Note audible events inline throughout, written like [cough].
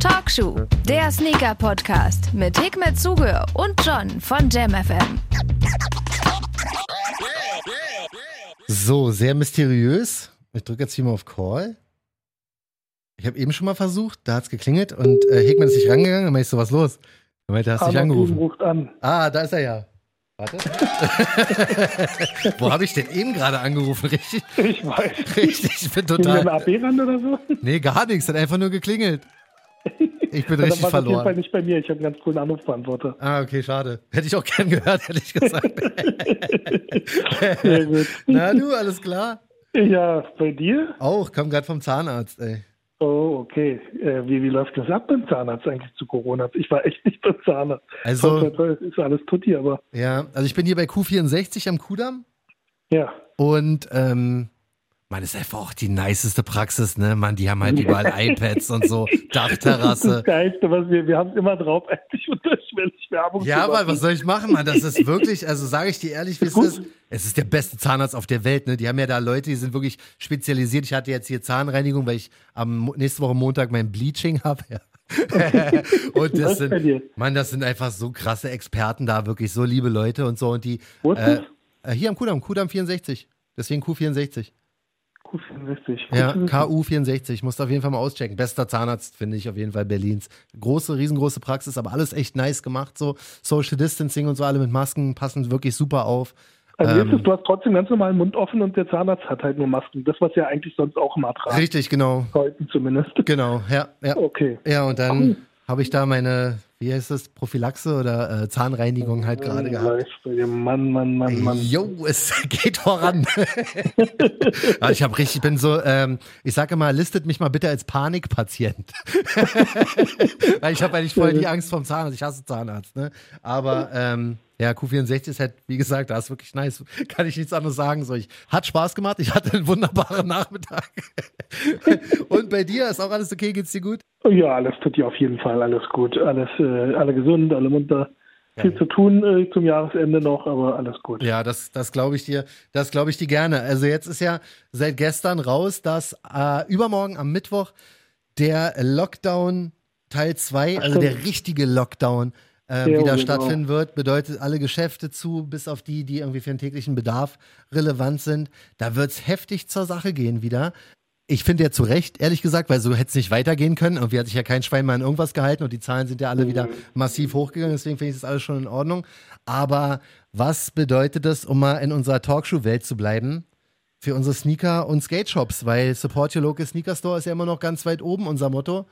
Talkshow, der Sneaker-Podcast mit Hikmet Zuge und John von JamFM. So, sehr mysteriös. Ich drücke jetzt hier mal auf Call. Ich habe eben schon mal versucht, da hat es geklingelt und äh, Hegmann ist nicht rangegangen. Dann meinte ich so, was los? Dann meinte, er, hast dich angerufen. an. Ah, da ist er ja. Warte. [laughs] Wo habe ich denn eben gerade angerufen? Richtig? Ich weiß. Richtig, ich bin total. der AB-Rand oder so? Nee, gar nichts, hat einfach nur geklingelt. Ich bin Ja, [laughs] richtig dann war auf jeden Fall verloren. nicht bei mir. Ich habe einen ganz coolen Anrufbeantworter. Ah, okay, schade. Hätte ich auch gern gehört, hätte ich gesagt. [laughs] Sehr gut. Na du, alles klar? Ja, bei dir? Auch, komm gerade vom Zahnarzt, ey. Oh, okay. Äh, wie, wie läuft das ab beim Zahnarzt eigentlich zu Corona? Ich war echt nicht beim Zahnarzt. Also- Toll, toll, toll. Ist alles tutti, aber Ja, also ich bin hier bei Q64 am Kudamm ja. und ähm, man ist einfach auch die niceste Praxis, ne? Mann, die haben halt überall [laughs] iPads und so, Das ist Dachterrasse. das Geilste, was wir, wir haben es immer drauf, [laughs] eigentlich unterschwellig Werbung Ja, aber was soll ich machen, Mann? Das ist wirklich, [laughs] also sage ich dir ehrlich, wie es ist. Es ist der beste Zahnarzt auf der Welt, ne? Die haben ja da Leute, die sind wirklich spezialisiert. Ich hatte jetzt hier Zahnreinigung, weil ich am nächste Woche Montag mein Bleaching habe. Ja. und das sind? Mann, das sind einfach so krasse Experten da, wirklich so liebe Leute und so. Und die äh, äh, hier am Kudamm, Kudamm 64. Deswegen Q64. Q64. Ja, Q64. KU64. Musst du auf jeden Fall mal auschecken. Bester Zahnarzt, finde ich auf jeden Fall Berlins. Große, riesengroße Praxis, aber alles echt nice gemacht. So Social Distancing und so, alle mit Masken passen wirklich super auf. Also Ähm, jetzt ist, du hast trotzdem ganz normal den Mund offen und der Zahnarzt hat halt nur Masken. Das, was ja eigentlich sonst auch immer tragen. Richtig, genau. Heute zumindest. Genau, ja, ja. Okay. Ja, und dann habe ich da meine, wie heißt das, Prophylaxe oder äh, Zahnreinigung halt gerade gehabt. Bei dir. Mann, Mann, Mann, Mann. Jo, es [laughs] geht voran. ja, [laughs] ich habe richtig, ich bin so, ähm, ich sage immer, listet mich mal bitte als Panikpatient. [laughs] Weil ich habe eigentlich voll die Angst vom Zahnarzt. Ich hasse Zahnarzt, ne? Aber ähm, ja, Q64 ist halt, wie gesagt, da ist wirklich nice. Kann ich nichts anderes sagen. So, ich, hat Spaß gemacht. Ich hatte einen wunderbaren Nachmittag. Und bei dir ist auch alles okay? Geht's dir gut? Ja, alles tut dir auf jeden Fall alles gut. Alles, äh, alle gesund, alle munter. Viel zu tun äh, zum Jahresende noch, aber alles gut. Ja, das, das glaube ich dir, das glaube ich dir gerne. Also jetzt ist ja seit gestern raus, dass äh, übermorgen am Mittwoch der Lockdown Teil 2, also der richtige Lockdown, äh, Ja, wieder genau. stattfinden wird. Bedeutet alle Geschäfte zu, bis auf die, die irgendwie für den täglichen Bedarf relevant sind. Da wird's heftig zur Sache gehen wieder. Ich finde ja zu Recht, ehrlich gesagt, weil so hätte es nicht weitergehen können. Irgendwie hat sich ja kein Schwein mal an irgendwas gehalten und die Zahlen sind ja alle wieder massiv hochgegangen. Deswegen finde ich das alles schon in Ordnung. Aber was bedeutet das, um mal in unserer Talkshow-Welt zu bleiben, für unsere Sneaker- und Skate-Shops? Weil Support Your Local Sneaker Store ist ja immer noch ganz weit oben, unser Motto.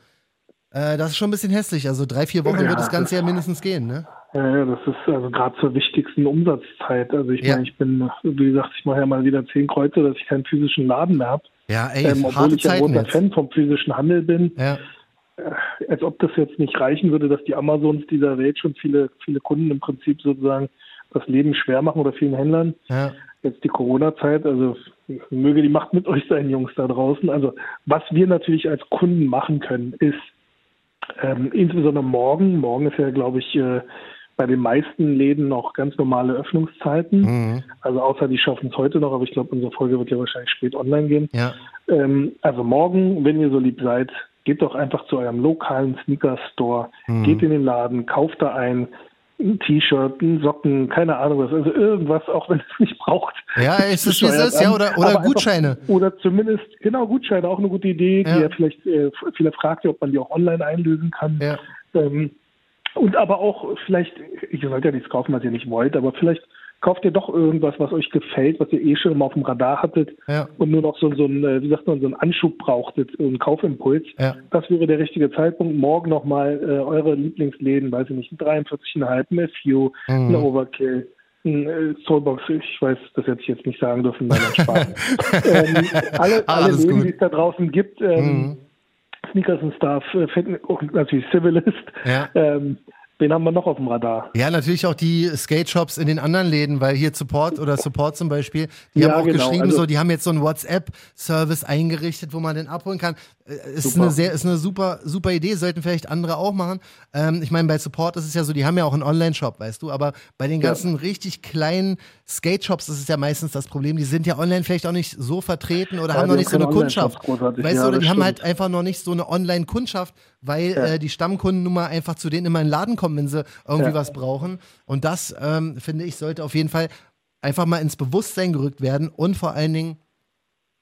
Äh, das ist schon ein bisschen hässlich. Also drei, vier Wochen Ja, wird das Ganze ja mindestens gehen, ne? Ja, ja, das ist also gerade zur wichtigsten Umsatzzeit. Also ich Ja. meine, ich bin, wie gesagt, ich mache ja mal wieder zehn Kreuze, dass ich keinen physischen Laden mehr habe. Ja, ey, Ähm, obwohl ich ja Zeiten großer. Fan vom physischen Handel bin. Ja, als ob das jetzt nicht reichen würde, dass die Amazons dieser Welt schon viele, viele Kunden im Prinzip sozusagen das Leben schwer machen oder vielen Händlern. ja. Jetzt die Corona-Zeit, also möge die Macht mit euch sein, Jungs da draußen. Also was wir natürlich als Kunden machen können, ist ähm, insbesondere morgen, morgen ist ja, glaube ich, äh, bei den meisten Läden noch ganz normale Öffnungszeiten. Mhm. Also außer die schaffen es heute noch, aber ich glaube, unsere Folge wird ja wahrscheinlich spät online gehen. Ja. Ähm, also morgen, wenn ihr so lieb seid, geht doch einfach zu eurem lokalen Sneaker-Store, Mhm. geht in den Laden, kauft da ein, ein T-Shirt, ein Socken, keine Ahnung was, also irgendwas, auch wenn es nicht braucht. Ja, ist es wie es ist, ja, oder, oder einfach- Gutscheine. Oder zumindest, genau, Gutscheine, auch eine gute Idee, Ja. die ja vielleicht, äh, viele fragt ja, ob man die auch online einlösen kann. Ja. Ähm, und aber auch vielleicht, ihr sollt ja nichts kaufen, was ihr nicht wollt, aber vielleicht kauft ihr doch irgendwas, was euch gefällt, was ihr eh schon mal auf dem Radar hattet Ja. und nur noch so, so ein, äh, wie sagt man, so einen Anschub brauchtet, so einen Kaufimpuls. Ja. Das wäre der richtige Zeitpunkt. Morgen nochmal äh, eure Lieblingsläden, weiß ich nicht, ein 43,5, ein FU, Mhm. ein Overkill. Ein äh, Soulbox, ich weiß, das hätte ich jetzt nicht sagen dürfen, nein, Spaß. [laughs] ähm, alle, alle Läden, die es da draußen gibt, ähm, Mhm. Sneakers and Stuff, äh, natürlich Civilist, Ja. ähm, Wen haben wir noch auf dem Radar? Ja, natürlich auch die Skate-Shops in den anderen Läden, weil hier Support oder Support zum Beispiel, die ja, haben auch genau. geschrieben, also, so, die haben jetzt so einen WhatsApp-Service eingerichtet, wo man den abholen kann. Äh, ist super. eine sehr, ist eine super, super Idee, sollten vielleicht andere auch machen. Ähm, ich meine, bei Support ist es ja so, die haben ja auch einen Online-Shop, weißt du, aber bei den ganzen ja. richtig kleinen Skate-Shops ist es ja meistens das Problem, die sind ja online vielleicht auch nicht so vertreten oder ja, haben noch nicht so eine Kundschaft. Weißt ja, du, oder die haben halt einfach noch nicht so eine Online-Kundschaft, weil äh, die Stammkundennummer einfach zu denen immer in den Laden kommen, wenn sie irgendwie was brauchen. Und das, ähm, finde ich, sollte auf jeden Fall einfach mal ins Bewusstsein gerückt werden und vor allen Dingen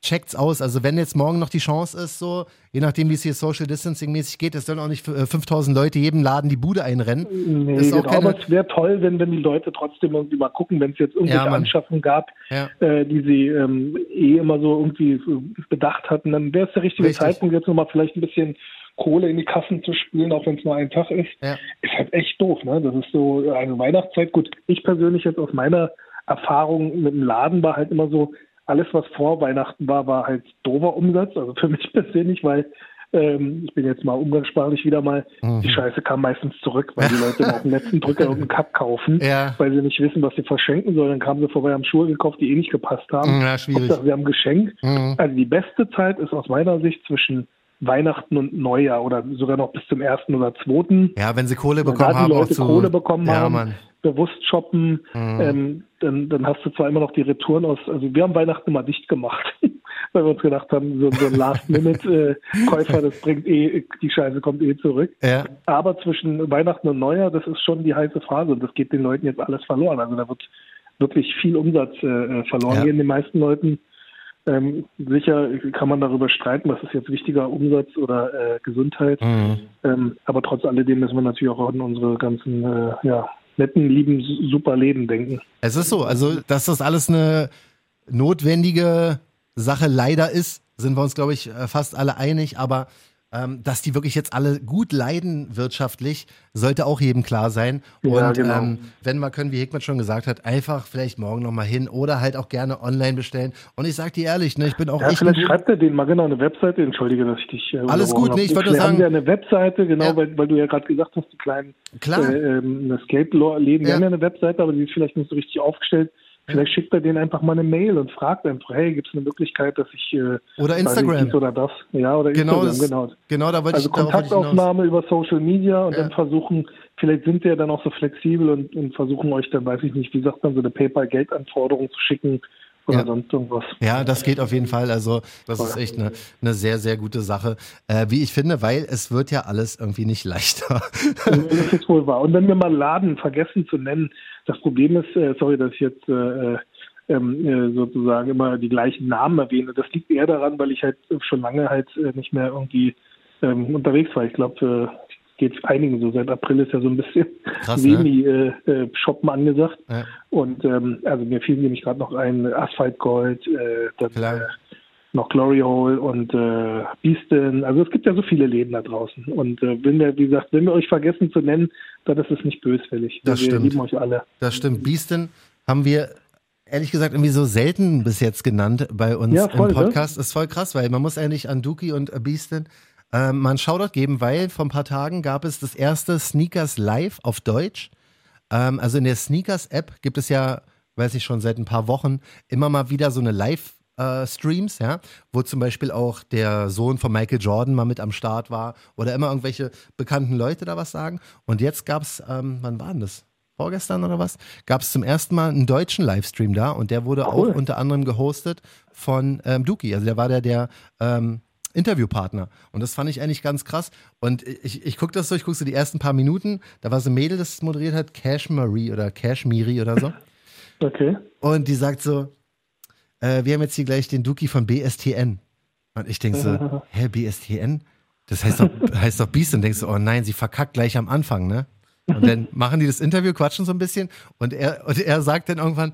checkt's aus. Also wenn jetzt morgen noch die Chance ist, so, je nachdem, wie es hier Social Distancing mäßig geht, es sollen auch nicht 5000 äh, Leute jedem Laden die Bude einrennen. Nee, das genau, keine... aber es wäre toll, wenn, wenn die Leute trotzdem irgendwie mal gucken, wenn es jetzt irgendwelche ja, Anschaffungen gab, ja. äh, die sie ähm, eh immer so irgendwie bedacht hatten, dann wäre es der richtige Richtig. Zeitpunkt, jetzt nochmal vielleicht ein bisschen Kohle in die Kassen zu spielen, auch wenn es nur ein Tag ist. Ja. Ist halt echt doof, ne? Das ist so eine Weihnachtszeit. Gut, ich persönlich jetzt aus meiner Erfahrung mit dem Laden war halt immer so, alles, was vor Weihnachten war, war halt dover Umsatz. Also für [laughs] mich persönlich, weil ähm, ich bin jetzt mal umgangssprachlich wieder mal, mhm. die Scheiße kam meistens zurück, weil die [laughs] Leute auf dem letzten Drücker irgendeinen Kack kaufen, ja. weil sie nicht wissen, was sie verschenken sollen. Dann kamen sie vorbei, haben Schuhe gekauft, die eh nicht gepasst haben. Ja, schwierig. Hauptsache, sie haben geschenkt. Mhm. Also die beste Zeit ist aus meiner Sicht zwischen Weihnachten und Neujahr oder sogar noch bis zum ersten oder zweiten. Ja, wenn sie Kohle bekommen haben. Leute zu... Kohle bekommen ja, haben. Mann bewusst shoppen, mhm. ähm, dann, dann hast du zwar immer noch die Retouren aus, also wir haben Weihnachten immer dicht gemacht, [laughs] weil wir uns gedacht haben, so, so ein Last-Minute-Käufer, [laughs] das bringt eh, die Scheiße kommt eh zurück. Ja. Aber zwischen Weihnachten und Neujahr, das ist schon die heiße Phase und das geht den Leuten jetzt alles verloren. Also da wird wirklich viel Umsatz äh, verloren ja. gehen den meisten Leuten. Ähm, sicher kann man darüber streiten, was ist jetzt wichtiger, Umsatz oder äh, Gesundheit. Mhm. Ähm, aber trotz alledem müssen wir natürlich auch an unsere ganzen äh, ja, netten, lieben, super Leben denken. Es ist so, also dass das alles eine notwendige Sache leider ist, sind wir uns, glaube ich, äh, fast alle einig, aber ähm, dass die wirklich jetzt alle gut leiden wirtschaftlich, sollte auch jedem klar sein. Ja, und genau. ähm, wenn wir können, wie Hickman schon gesagt hat, einfach vielleicht morgen nochmal hin oder halt auch gerne online bestellen. Und ich sag dir ehrlich, ne, ich bin auch ja, echt. Vielleicht schreibt er denen mal genau eine Webseite, entschuldige, dass ich dich. Äh, Alles gut, nee, ich wollte nur sagen. haben ja eine Webseite, genau, ja. weil, weil du ja gerade gesagt hast, die kleinen Klar. Äh, ähm, Escape-Läden ja. haben ja eine Webseite, aber die ist vielleicht nicht so richtig aufgestellt. Vielleicht schickt er denen einfach mal eine Mail und fragt einfach, hey, gibt es eine Möglichkeit, dass ich äh, oder Instagram oder das, ja oder genau Instagram, das, genau. Genau, da wollte also ich Kontaktaufnahme über Social Media und ja. dann versuchen, vielleicht sind ja dann auch so flexibel und, und versuchen euch dann, weiß ich nicht, wie sagt man, so eine PayPal-Geldanforderung zu schicken oder ja. sonst irgendwas. Ja, das geht auf jeden Fall. Also das ist echt eine, eine sehr, sehr gute Sache, äh, wie ich finde, weil es wird ja alles irgendwie nicht [laughs] leichter. das ist wohl wahr. Und wenn wir mal Laden vergessen zu nennen, das Problem ist, äh, sorry, dass ich jetzt äh, ähm, äh, sozusagen immer die gleichen Namen erwähne. Das liegt eher daran, weil ich halt schon lange halt äh, nicht mehr irgendwie ähm, unterwegs war. Ich glaube, äh, geht einigen so. Seit April ist ja so ein bisschen Semi-Shoppen [laughs] ne? äh, angesagt. Ja. Und ähm, also mir fiel nämlich gerade noch ein Asphalt Gold, äh, dann äh, noch Glory Hole und äh, Beaston. Also es gibt ja so viele Läden da draußen. Und äh, wenn wir, wie gesagt, wenn wir euch vergessen zu nennen, dann ist es nicht böswillig. Das wir stimmt. lieben euch alle. Das stimmt. Beaston haben wir ehrlich gesagt irgendwie so selten bis jetzt genannt bei uns ja, voll, im ne? Podcast. Ne? Ist voll krass, weil man muss eigentlich an Dookie und Beaston äh, mal einen Shoutout geben, weil vor ein paar Tagen gab es das erste Sneakers Live auf Deutsch. Ähm, also in der Sneakers-App gibt es ja, weiß ich schon, seit ein paar Wochen immer mal wieder so eine Live- äh, Streams, ja, wo zum Beispiel auch der Sohn von Michael Jordan mal mit am Start war oder immer irgendwelche bekannten Leute da was sagen. Und jetzt gab es, ähm, wann war denn das? Vorgestern oder was? Gab es zum ersten Mal einen deutschen Livestream da und der wurde cool. auch unter anderem gehostet von ähm, Duki. Also der war der, der ähm, Interviewpartner. Und das fand ich eigentlich ganz krass. Und ich, ich gucke das so, ich gucke so die ersten paar Minuten. Da war so ein Mädel, das moderiert hat, Cash Marie oder Cash Miri oder so. [laughs] Okay. Und die sagt so, äh, wir haben jetzt hier gleich den Duki von BSTN. Und ich denke so, [laughs] hä, BSTN? Das heißt doch, [laughs] heißt doch Beast. Und denkst du, oh nein, sie verkackt gleich am Anfang, ne? Und dann [laughs] machen die das Interview, quatschen so ein bisschen. Und er, und er sagt dann irgendwann,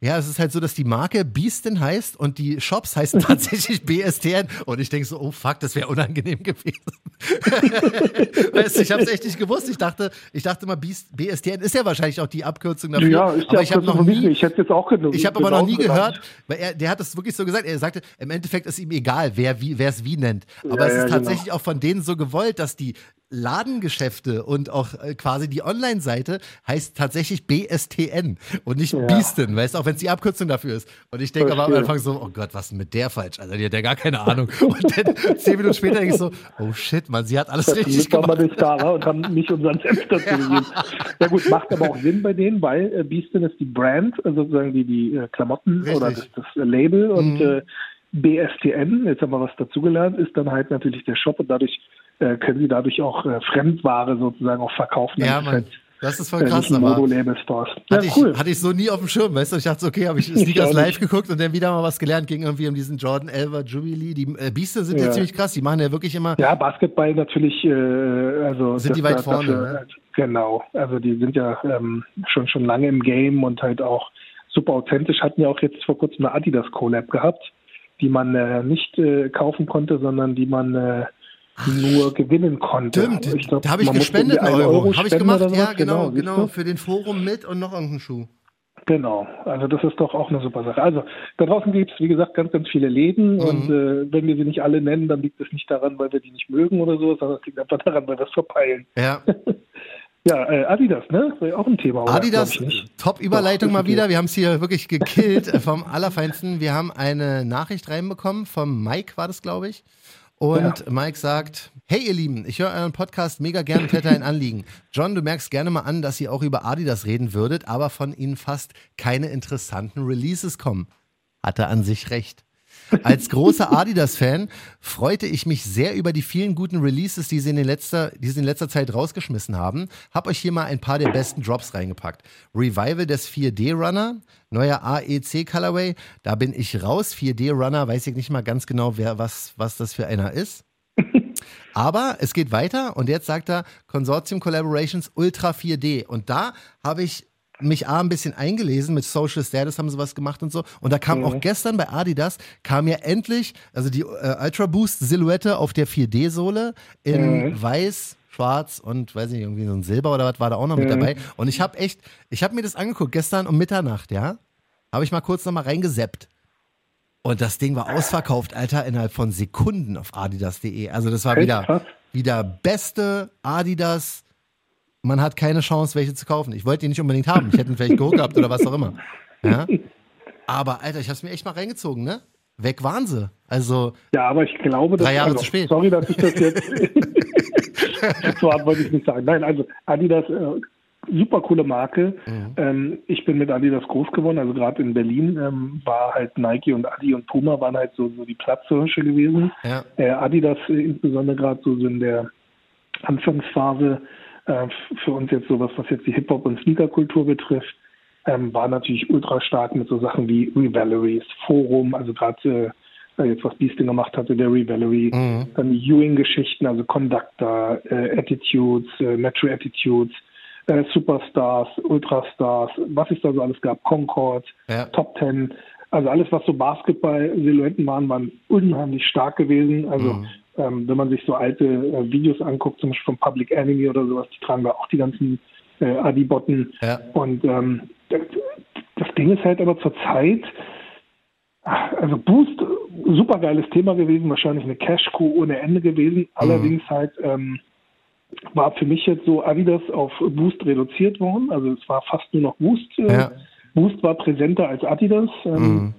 ja, es ist halt so, dass die Marke Beastin heißt und die Shops heißen [laughs] tatsächlich BSTN. Und ich denke so, oh fuck, das wäre unangenehm gewesen. [laughs] weißt du, ich habe es echt nicht gewusst. Ich dachte, ich dachte mal, BSTN ist ja wahrscheinlich auch die Abkürzung dafür. Ja, ist aber ich habe noch nie, ich hätte jetzt auch genug, Ich habe aber noch nie gehört, weil er, der hat es wirklich so gesagt. Er sagte, im Endeffekt ist ihm egal, wer wie, wer es wie nennt. Aber ja, es ist ja, genau. tatsächlich genau. auch von denen so gewollt, dass die Ladengeschäfte und auch äh, quasi die Online-Seite heißt tatsächlich BSTN und nicht Ja. Beaston, weißt du, auch wenn es die Abkürzung dafür ist. Und ich denke aber am. Anfang so, oh Gott, was ist denn mit der falsch? Also die hat ja gar keine Ahnung. [laughs] Und dann zehn Minuten später denke ich so, oh shit, man, sie hat alles Das richtig gemacht. nicht da war und haben nicht unseren Senf [laughs] dazu gegeben. Ja gut, macht aber auch Sinn bei denen, weil äh, Beaston ist die Brand, also sozusagen die, die äh, Klamotten Richtig. oder das, das äh, Label und Mhm. äh, BSTN, jetzt haben wir was dazugelernt, ist dann halt natürlich der Shop und dadurch äh, können sie dadurch auch äh, Fremdware sozusagen auch verkaufen. Ja, Das ist Mann, halt, das ist äh, voll krass, nicht ein aber Modo-Label-Stores. Ja, hatte, cool. ich, hatte ich so nie auf dem Schirm, weißt du? Ich dachte so, okay, habe ich Sneakers live geguckt und dann wieder mal was gelernt, ging irgendwie um diesen Jordan Elver Jubilee. Die äh, Beaston sind ja Ja. ziemlich krass, die machen ja wirklich immer Ja, Basketball natürlich, äh, also Sind die weit da- vorne, dafür, ne? äh, Genau, also die sind ja ähm, schon schon lange im Game und halt auch super authentisch. Hatten ja auch jetzt vor kurzem eine Adidas Collab gehabt, die man äh, nicht äh, kaufen konnte, sondern die man äh, nur gewinnen konnte. Stimmt, Also glaub, da habe ich gespendet einen irgendwie Euro. Habe ich gemacht, ja, genau, genau. du? Für den Forum mit und noch irgendeinen Schuh. Genau, also das ist doch auch eine super Sache. Also da draußen gibt es, wie gesagt, ganz, ganz viele Läden Mhm. und äh, wenn wir sie nicht alle nennen, dann liegt es nicht daran, weil wir die nicht mögen oder so, sondern es liegt einfach daran, weil wir es verpeilen. Ja, [laughs] Ja, äh, Adidas, ne? War ja auch ein Thema. Adidas, ich. Top-Überleitung mal wieder. Wir haben es hier wirklich gekillt äh, vom Allerfeinsten. Wir haben eine Nachricht reinbekommen vom Mike, war das, glaube ich. Und Mike sagt, hey ihr Lieben, ich höre euren Podcast mega gerne und hätte ein Anliegen. John, du merkst gerne mal an, dass ihr auch über Adidas reden würdet, aber von ihnen fast keine interessanten Releases kommen. Hat er an sich recht. Als großer Adidas-Fan freute ich mich sehr über die vielen guten Releases, die sie in, den letzter, die sie in letzter Zeit rausgeschmissen haben. Hab euch hier mal ein paar der besten Drops reingepackt. Revival des 4D-Runner, neuer AEC Colorway, da bin ich raus. 4D-Runner, weiß ich nicht mal ganz genau, wer, was, was das für einer ist. Aber es geht weiter und jetzt sagt er Consortium Collaborations Ultra 4D. Und da habe ich mich A ein bisschen eingelesen, mit Social Status haben sie was gemacht und so. Und da kam auch gestern bei Adidas, kam ja endlich, also die äh, Ultra Boost Silhouette auf der 4D-Sohle in Mhm. weiß, schwarz und weiß nicht, irgendwie so ein Silber oder was war da auch noch mit Mhm. dabei. Und ich habe echt, ich habe mir das angeguckt, gestern um Mitternacht, ja. Habe ich mal kurz nochmal reingeseppt. Und das Ding war ausverkauft, Alter, innerhalb von Sekunden auf adidas.de. Also das war wieder, wieder beste Adidas. Man hat keine Chance, welche zu kaufen. Ich wollte die nicht unbedingt haben. Ich hätte ihn vielleicht geholt gehabt oder was auch immer. Ja? Aber Alter, ich habe es mir echt mal reingezogen, ne? Weg waren sie. Also, Ja, aber ich glaube, dass, Drei Jahre also, zu spät. Sorry, dass ich das jetzt [laughs] so hart wollte ich nicht sagen. Nein, also Adidas, äh, super coole Marke. Mhm. Ähm, ich bin mit Adidas groß geworden, also gerade in Berlin ähm, war halt Nike und Adi und Puma waren halt so, so die Platzhirsche gewesen. ja. Äh, Adidas äh, insbesondere gerade so in der Anfangsphase äh, für uns jetzt sowas, was jetzt die Hip-Hop- und Sneaker-Kultur betrifft, ähm, war natürlich ultra stark mit so Sachen wie Revaleries, Forum, also gerade äh, jetzt was Beasting gemacht hatte, der Revalerie, Mhm. dann Ewing-Geschichten, also Conductor, äh, Attitudes, äh, Metro Attitudes, äh, Superstars, Ultrastars, was es da so alles gab, Concord, Ja. Top Ten, also alles, was so Basketball-Silhouetten waren, waren unheimlich stark gewesen. Also Mhm. Ähm, wenn man sich so alte äh, Videos anguckt, zum Beispiel von Public Enemy oder sowas, die tragen da auch die ganzen äh, Adi-Botten. Ja. Und ähm, das, das Ding ist halt aber zur Zeit, ach, also Boost, super geiles Thema gewesen, wahrscheinlich eine Cash-Coup ohne Ende gewesen. Allerdings halt ähm, war für mich jetzt so Adidas auf Boost reduziert worden. Also es war fast nur noch Boost. Äh, Ja. Boost war präsenter als Adidas. Ähm, Mhm.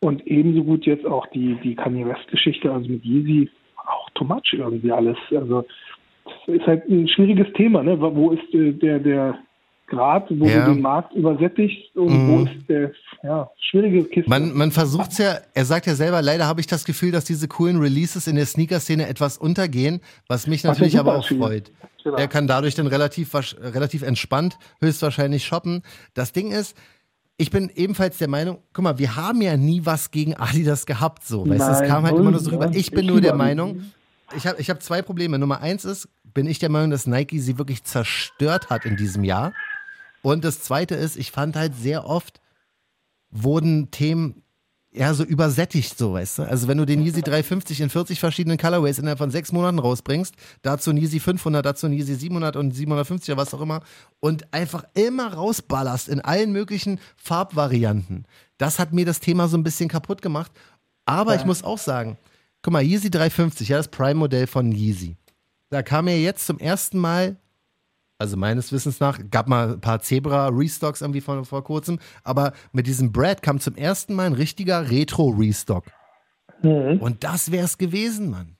Und ebenso gut jetzt auch die, die Kanye West-Geschichte, also mit Yeezy, too much irgendwie alles. Also das ist halt ein schwieriges Thema, ne? Wo ist äh, der, der Grad, wo Ja. du den Markt übersättigst und Mhm. wo ist der, ja, schwierige Kiste. Man, man versucht es ja, er sagt ja selber, leider habe ich das Gefühl, dass diese coolen Releases in der Sneaker-Szene etwas untergehen, was mich Was natürlich super aber auch freut. Genau. Er kann dadurch dann relativ, relativ entspannt höchstwahrscheinlich shoppen. Das Ding ist, ich bin ebenfalls der Meinung, guck mal, wir haben ja nie was gegen Adidas gehabt, so. Weißt du, es Nein, kam halt immer nur so rüber. Ich bin Ich nur der Meinung, ich habe ich hab zwei Probleme. Nummer eins ist, bin ich der Meinung, dass Nike sie wirklich zerstört hat in diesem Jahr. Und das zweite ist, ich fand halt sehr oft, wurden Themen ja so übersättigt, so weißt du. Also wenn du den Yeezy 350 in 40 verschiedenen Colorways innerhalb von sechs Monaten rausbringst, dazu ein Yeezy 500, dazu ein Yeezy 700 und 750 oder was auch immer und einfach immer rausballerst in allen möglichen Farbvarianten, das hat mir das Thema so ein bisschen kaputt gemacht. Aber ich muss auch sagen, guck mal, Yeezy 350, ja, das Prime-Modell von Yeezy. da kam ja jetzt zum ersten Mal, also meines Wissens nach, gab mal ein paar Zebra-Restocks irgendwie vor, vor kurzem, aber mit diesem Brad kam zum ersten Mal ein richtiger Retro-Restock. Mhm. Und das wär's gewesen, Mann.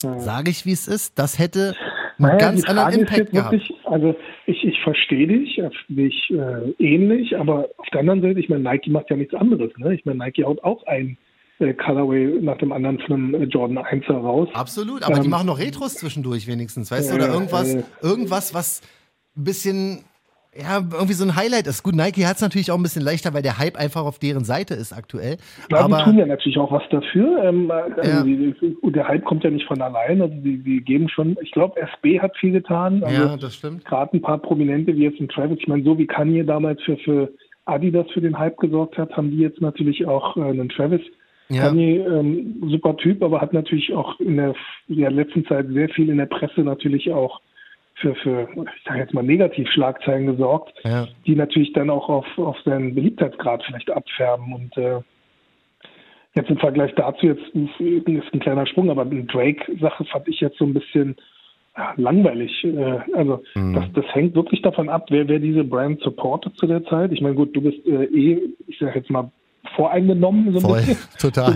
Sage ich, wie es ist. Das hätte einen Naja, ganz anderen Impact gehabt. wirklich, also ich, ich verstehe dich, äh, dich äh, ähnlich, aber auf der anderen Seite, ich meine, Nike macht ja nichts anderes. Ne? Ich meine, Nike haut auch ein äh, Colorway nach dem anderen von einem äh, Jordan 1 raus. Absolut, aber die Ähm, machen noch Retros zwischendurch wenigstens, weißt du? Oder irgendwas, äh. irgendwas, was ein bisschen, ja, irgendwie so ein Highlight ist. Gut, Nike hat es natürlich auch ein bisschen leichter, weil der Hype einfach auf deren Seite ist aktuell. Ja, die aber tun ja natürlich auch was dafür. Ähm, also Ja. die, der Hype kommt ja nicht von allein. Also die, die geben schon, ich glaube, SB hat viel getan. Also ja, das stimmt. gerade ein paar Prominente wie jetzt ein Travis, ich meine, so wie Kanye damals für, für Adidas für den Hype gesorgt hat, haben die jetzt natürlich auch äh, einen Travis. Ja. Kanye, ähm, super Typ, aber hat natürlich auch in der, der letzten Zeit sehr viel in der Presse natürlich auch für, für ich sage jetzt mal, Negativschlagzeilen gesorgt, Ja. die natürlich dann auch auf, auf seinen Beliebtheitsgrad vielleicht abfärben. Und äh, jetzt im Vergleich dazu, jetzt ist ein kleiner Sprung, aber eine Drake-Sache fand ich jetzt so ein bisschen ja, langweilig. Äh, also Mhm. das, das hängt wirklich davon ab, wer, wer diese Brand supportet zu der Zeit. Ich meine, gut, du bist äh, eh, ich sage jetzt mal, voreingenommen so ein Voll, bisschen. [laughs] total.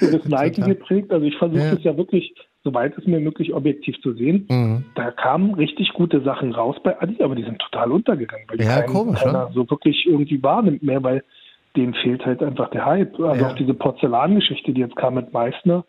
Du bist Nike Total. geprägt. Also ich versuche Ja. es ja wirklich, soweit es mir möglich, objektiv zu sehen. Mhm. Da kamen richtig gute Sachen raus bei Adi, aber die sind total untergegangen, weil Ja, kein- komisch, keiner so wirklich irgendwie wahrnimmt mehr, weil denen fehlt halt einfach der Hype. Also Ja. auch diese Porzellangeschichte, die jetzt kam mit Meißner,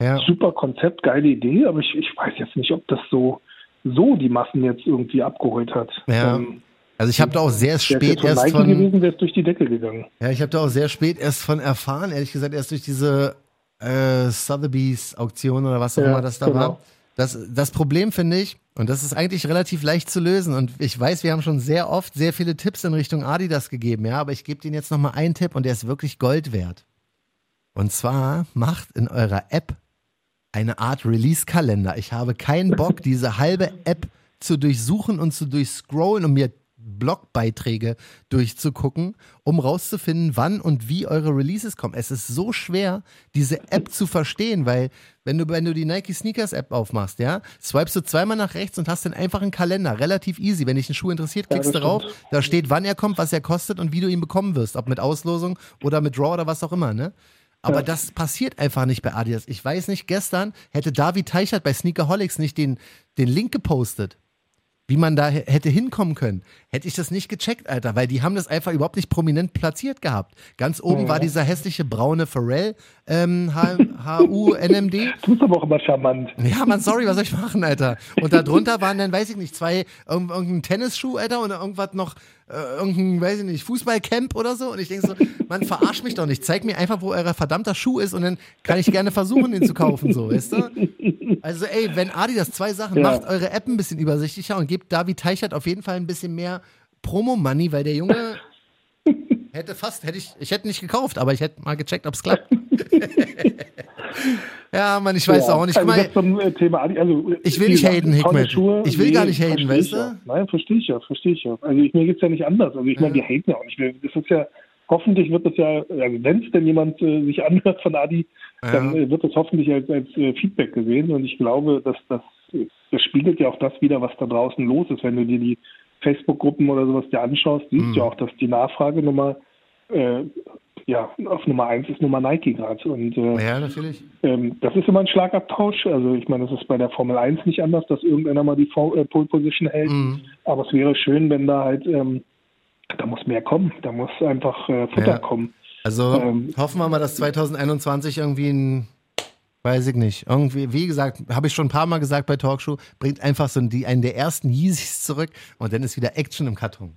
Ja. super Konzept, geile Idee, aber ich, ich weiß jetzt nicht, ob das so so die Massen jetzt irgendwie abgeholt hat. Ja. Ähm, Also ich habe da auch sehr spät jetzt von erst Nike von, gewesen, wäre durch die Decke gegangen. ja, ich habe da auch sehr spät erst von erfahren, ehrlich gesagt, erst durch diese äh, Sotheby's Auktion oder was auch Ja, immer das da genau. war. Das, das Problem finde ich, und das ist eigentlich relativ leicht zu lösen, und ich weiß, wir haben schon sehr oft sehr viele Tipps in Richtung Adidas gegeben, ja, aber ich gebe Ihnen jetzt nochmal einen Tipp und der ist wirklich Gold wert. Und zwar macht in eurer App eine Art Release-Kalender. Ich habe keinen Bock, diese halbe App zu durchsuchen und zu durchscrollen und mir Blogbeiträge durchzugucken, um rauszufinden, wann und wie eure Releases kommen. Es ist so schwer, diese App zu verstehen, weil wenn du, wenn du die Nike Sneakers App aufmachst, ja, swipest du zweimal nach rechts und hast dann einfach einen Kalender. Relativ easy. Wenn dich ein Schuh interessiert, Ja, klickst das du drauf, da steht, wann er kommt, was er kostet und wie du ihn bekommen wirst. Ob mit Auslosung oder mit Draw oder was auch immer, ne? Aber Ja. das passiert einfach nicht bei Adidas. Ich weiß nicht, gestern hätte David Teichert bei Sneakerholics nicht den, den Link gepostet, wie man da hätte hinkommen können. Hätte ich das nicht gecheckt, Alter, weil die haben das einfach überhaupt nicht prominent platziert gehabt. Ganz oben war dieser hässliche braune Pharrell ähm, H-U-N-M-D. Du bist aber auch immer charmant. Ja, man, sorry, was soll ich machen, Alter? Und da drunter waren dann, weiß ich nicht, zwei, irgend- irgendein Tennisschuh, Alter, oder irgendwas noch, äh, irgendein, weiß ich nicht, Fußballcamp oder so. Und ich denke so, man, verarscht mich doch nicht. Zeig mir einfach, wo euer verdammter Schuh ist und dann kann ich gerne versuchen, den zu kaufen, so, weißt du? Also, ey, wenn Adidas zwei Sachen Ja. macht, eure App ein bisschen übersichtlicher und gebt David Teichert auf jeden Fall ein bisschen mehr Promo-Money, weil der Junge [laughs] hätte fast, hätte ich, ich hätte nicht gekauft, aber ich hätte mal gecheckt, ob es klappt. [laughs] ja, Mann, ich weiß ja. auch nicht. Also zum äh, Thema Adi, also Ich will nicht haten. Schuhe, Ich will gar nicht haten, weißt ich du? Ja. Nein, verstehe ich ja, verstehe ich ja. Also ich, mir geht's ja nicht anders. Also ich meine, wir haten ja auch nicht. Wir- Das ist ja, hoffentlich wird das ja, also wenn es denn jemand äh, sich anhört von Adi, Ja. dann äh, wird das hoffentlich als, als äh, Feedback gesehen. Und ich glaube, dass das, das spiegelt ja auch das wieder, was da draußen los ist. Wenn du dir die Facebook-Gruppen oder sowas dir anschaust, siehst Mhm. du ja auch, dass die Nachfrage Nummer äh, ja, auf Nummer eins ist Nummer Nike gerade. Und äh, ja, natürlich. ähm, das ist immer ein Schlagabtausch. Also ich meine, das ist bei der Formel 1 nicht anders, dass irgendeiner mal die Fo- äh, Pole Position hält. Mhm. Aber es wäre schön, wenn da halt, ähm, da muss mehr kommen. Da muss einfach äh, Futter Ja. kommen. Also Ähm, hoffen wir mal, dass 2021 irgendwie ein, weiß ich nicht, irgendwie, wie gesagt, habe ich schon ein paar Mal gesagt bei Talkshow, bringt einfach so die, einen der ersten Yeezys zurück und dann ist wieder Action im Karton.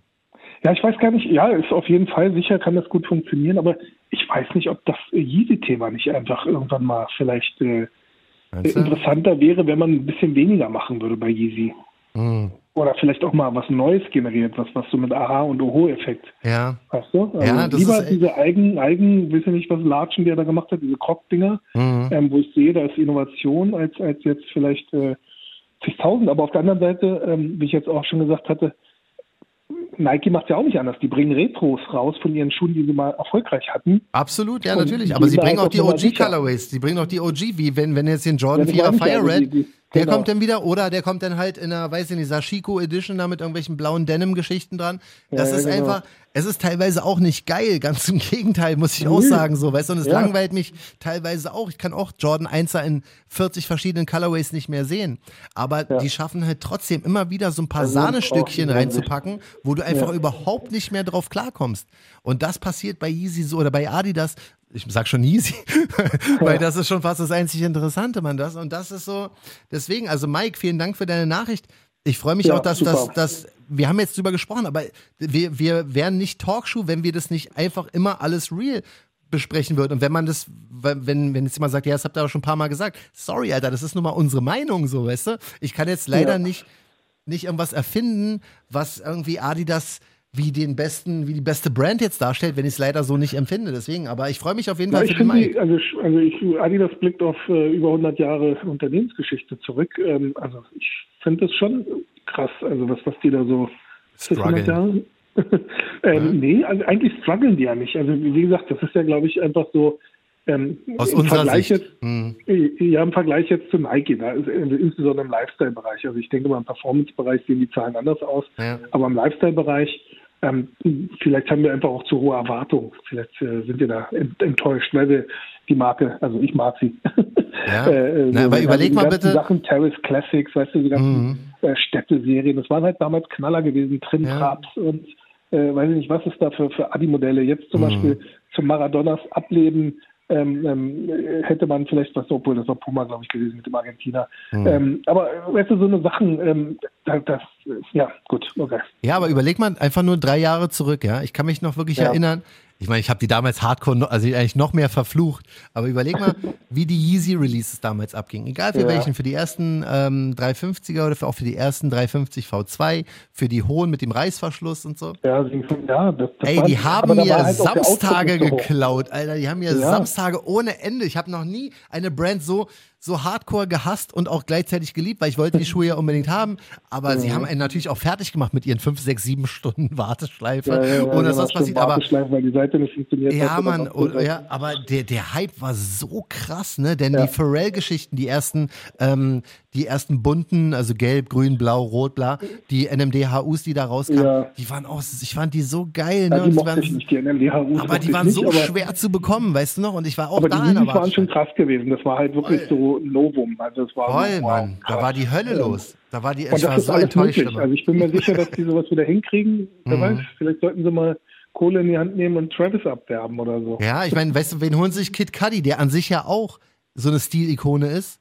Ja, ich weiß gar nicht, ja, ist auf jeden Fall, sicher kann das gut funktionieren, aber ich weiß nicht, ob das äh, Yeezy-Thema nicht einfach irgendwann mal vielleicht äh, interessanter wäre, wenn man ein bisschen weniger machen würde bei Yeezy. Mhm. Oder vielleicht auch mal was Neues generiert, was, was so mit Aha- und Oho-Effekt Ja, Weißt du? Also Ja, das lieber ist diese Eigen, Eigen, weiß ich nicht, was Latschen, die er da gemacht hat, diese Krog-Dinger, Mhm. ähm, wo ich sehe, da ist Innovation als, als jetzt vielleicht äh, zigtausend. Aber auf der anderen Seite, ähm, wie ich jetzt auch schon gesagt hatte, Nike macht ja auch nicht anders. Die bringen Retros raus von ihren Schuhen, die sie mal erfolgreich hatten. absolut, ja, natürlich. Aber sie bringen auch die auch Nummer OG sicher. Colorways. Die bringen auch die OG, wie wenn, wenn jetzt den Jordan das 4er meine ich ja. Fire Red, die, die, Der Genau. kommt dann wieder oder der kommt dann halt in einer, weiß ich nicht, Sashiko Edition da mit irgendwelchen blauen Denim-Geschichten dran. Das Ja, ist genau. einfach, es ist teilweise auch nicht geil, ganz im [laughs] Gegenteil, muss ich auch sagen, so, weißt du, und es Ja. langweilt mich teilweise auch. Ich kann auch Jordan 1er in 40 verschiedenen Colorways nicht mehr sehen. Aber die schaffen halt trotzdem immer wieder so ein paar Also, Sahnestückchen auch- reinzupacken, wo du einfach überhaupt nicht mehr drauf klarkommst. Und das passiert bei Yeezy so oder bei Adidas. Ich sag schon Yeezy, [laughs] weil das ist schon fast das einzig Interessante, man das. Und das ist so, deswegen, also Mike, vielen Dank für deine Nachricht. Ich freue mich Ja, auch, dass, dass, dass, wir haben jetzt drüber gesprochen, aber wir, wir wären nicht Talkshow, wenn wir das nicht einfach immer alles real besprechen würden. Und wenn man das, wenn, wenn jetzt jemand sagt, ja, das habt ihr auch schon ein paar Mal gesagt, sorry, Alter, das ist nun mal unsere Meinung, so, weißt du? Ich kann jetzt leider Ja. nicht, nicht irgendwas erfinden, was irgendwie Adidas wie den besten, wie die beste Brand jetzt darstellt, wenn ich es leider so nicht empfinde. Deswegen, aber ich freue mich auf jeden Ja, Fall ich für den die- also, ich- also ich, Adidas blickt auf äh, über 100 Jahre Unternehmensgeschichte zurück. Ähm, also ich finde das schon krass, also was, was die da so ist das 100 Jahre? [laughs] ähm, Nee, also eigentlich strugglen die ja nicht. Also wie gesagt, das ist ja, glaube ich, einfach so ähm, Aus im unserer Vergleich Sicht. jetzt Hm. ja, im Vergleich jetzt zu Nike, da ist, also insbesondere im Lifestyle-Bereich. Also ich denke mal, im Performance-Bereich sehen die Zahlen anders aus. Ja. Aber im Lifestyle-Bereich, ähm, vielleicht haben wir einfach auch zu hohe Erwartungen. Vielleicht äh, sind wir da ent enttäuscht, weil wir die Marke, also ich mag sie. Ja. [laughs] Na, aber die überleg mal bitte- Mhm. Sachen, Terrace Classics, weißt du, die ganzen äh, Städte-Serien, das waren halt damals Knaller gewesen, Trimtraps und äh, weiß ich nicht, was ist da für, für Adi-Modelle. Jetzt Mhm. zum Beispiel zum Maradonas Ableben ähm, ähm, äh, hätte man vielleicht was, obwohl das war Puma, glaube ich, gewesen mit dem Argentiner. Mhm. Ähm, aber weißt du, so eine Sachen, ähm, das, das ist- ja, gut, okay. Ja, aber überleg mal einfach nur drei Jahre zurück, ja. Ich kann mich noch wirklich Ja. erinnern. Ich meine, ich habe die damals hardcore, also eigentlich noch mehr verflucht. Aber überleg mal, [laughs] wie die Yeezy Releases damals abgingen. Egal für Ja. welchen, für die ersten ähm, 350er oder für, auch für die ersten 350 V2, für die hohen mit dem Reißverschluss und so. Ja, ja das, das Ey, die haben mir halt Samstage geklaut, Alter. Die haben mir Ja. Samstage ohne Ende. Ich habe noch nie eine Brand so, so hardcore gehasst und auch gleichzeitig geliebt, weil ich wollte die [laughs] Schuhe ja unbedingt haben. Aber sie haben einen natürlich auch fertig gemacht mit ihren 5, 6, 7 Stunden [laughs] Warteschleife, Ja, ja, ja, ohne dass genau, was stimmt, passiert. Aber weil die Seite nicht funktioniert ja, hat Mann, was. oder, ja, aber der, der Hype war so krass, ne? Denn die Pharrell-Geschichten, die ersten, ähm, die ersten bunten, also gelb, grün, blau, rot, bla, die NMD-HUs, die da rauskamen, Ja. die waren auch, ich fand die so geil, ne? Ja, die die waren, ich nicht, die NMDHUs. aber die waren nicht, so schwer zu bekommen, weißt du noch? Und ich war auch Aber die da Yeezys waren schon krass gewesen. Das war halt wirklich so ein Novum. Also es war Voll, so, wow, Mann. Da krass. war die Hölle los. Da war die, Und ich das war ist so alles enttäuscht. möglich. immer. Also ich bin mir sicher, dass die sowas wieder hinkriegen. Wer Mhm. weiß, vielleicht sollten sie mal Kohle in die Hand nehmen und Travis abwerben oder so. Ja, ich meine, weißt du, wen holen sich Kid Cudi, der an sich ja auch so eine Stilikone ist.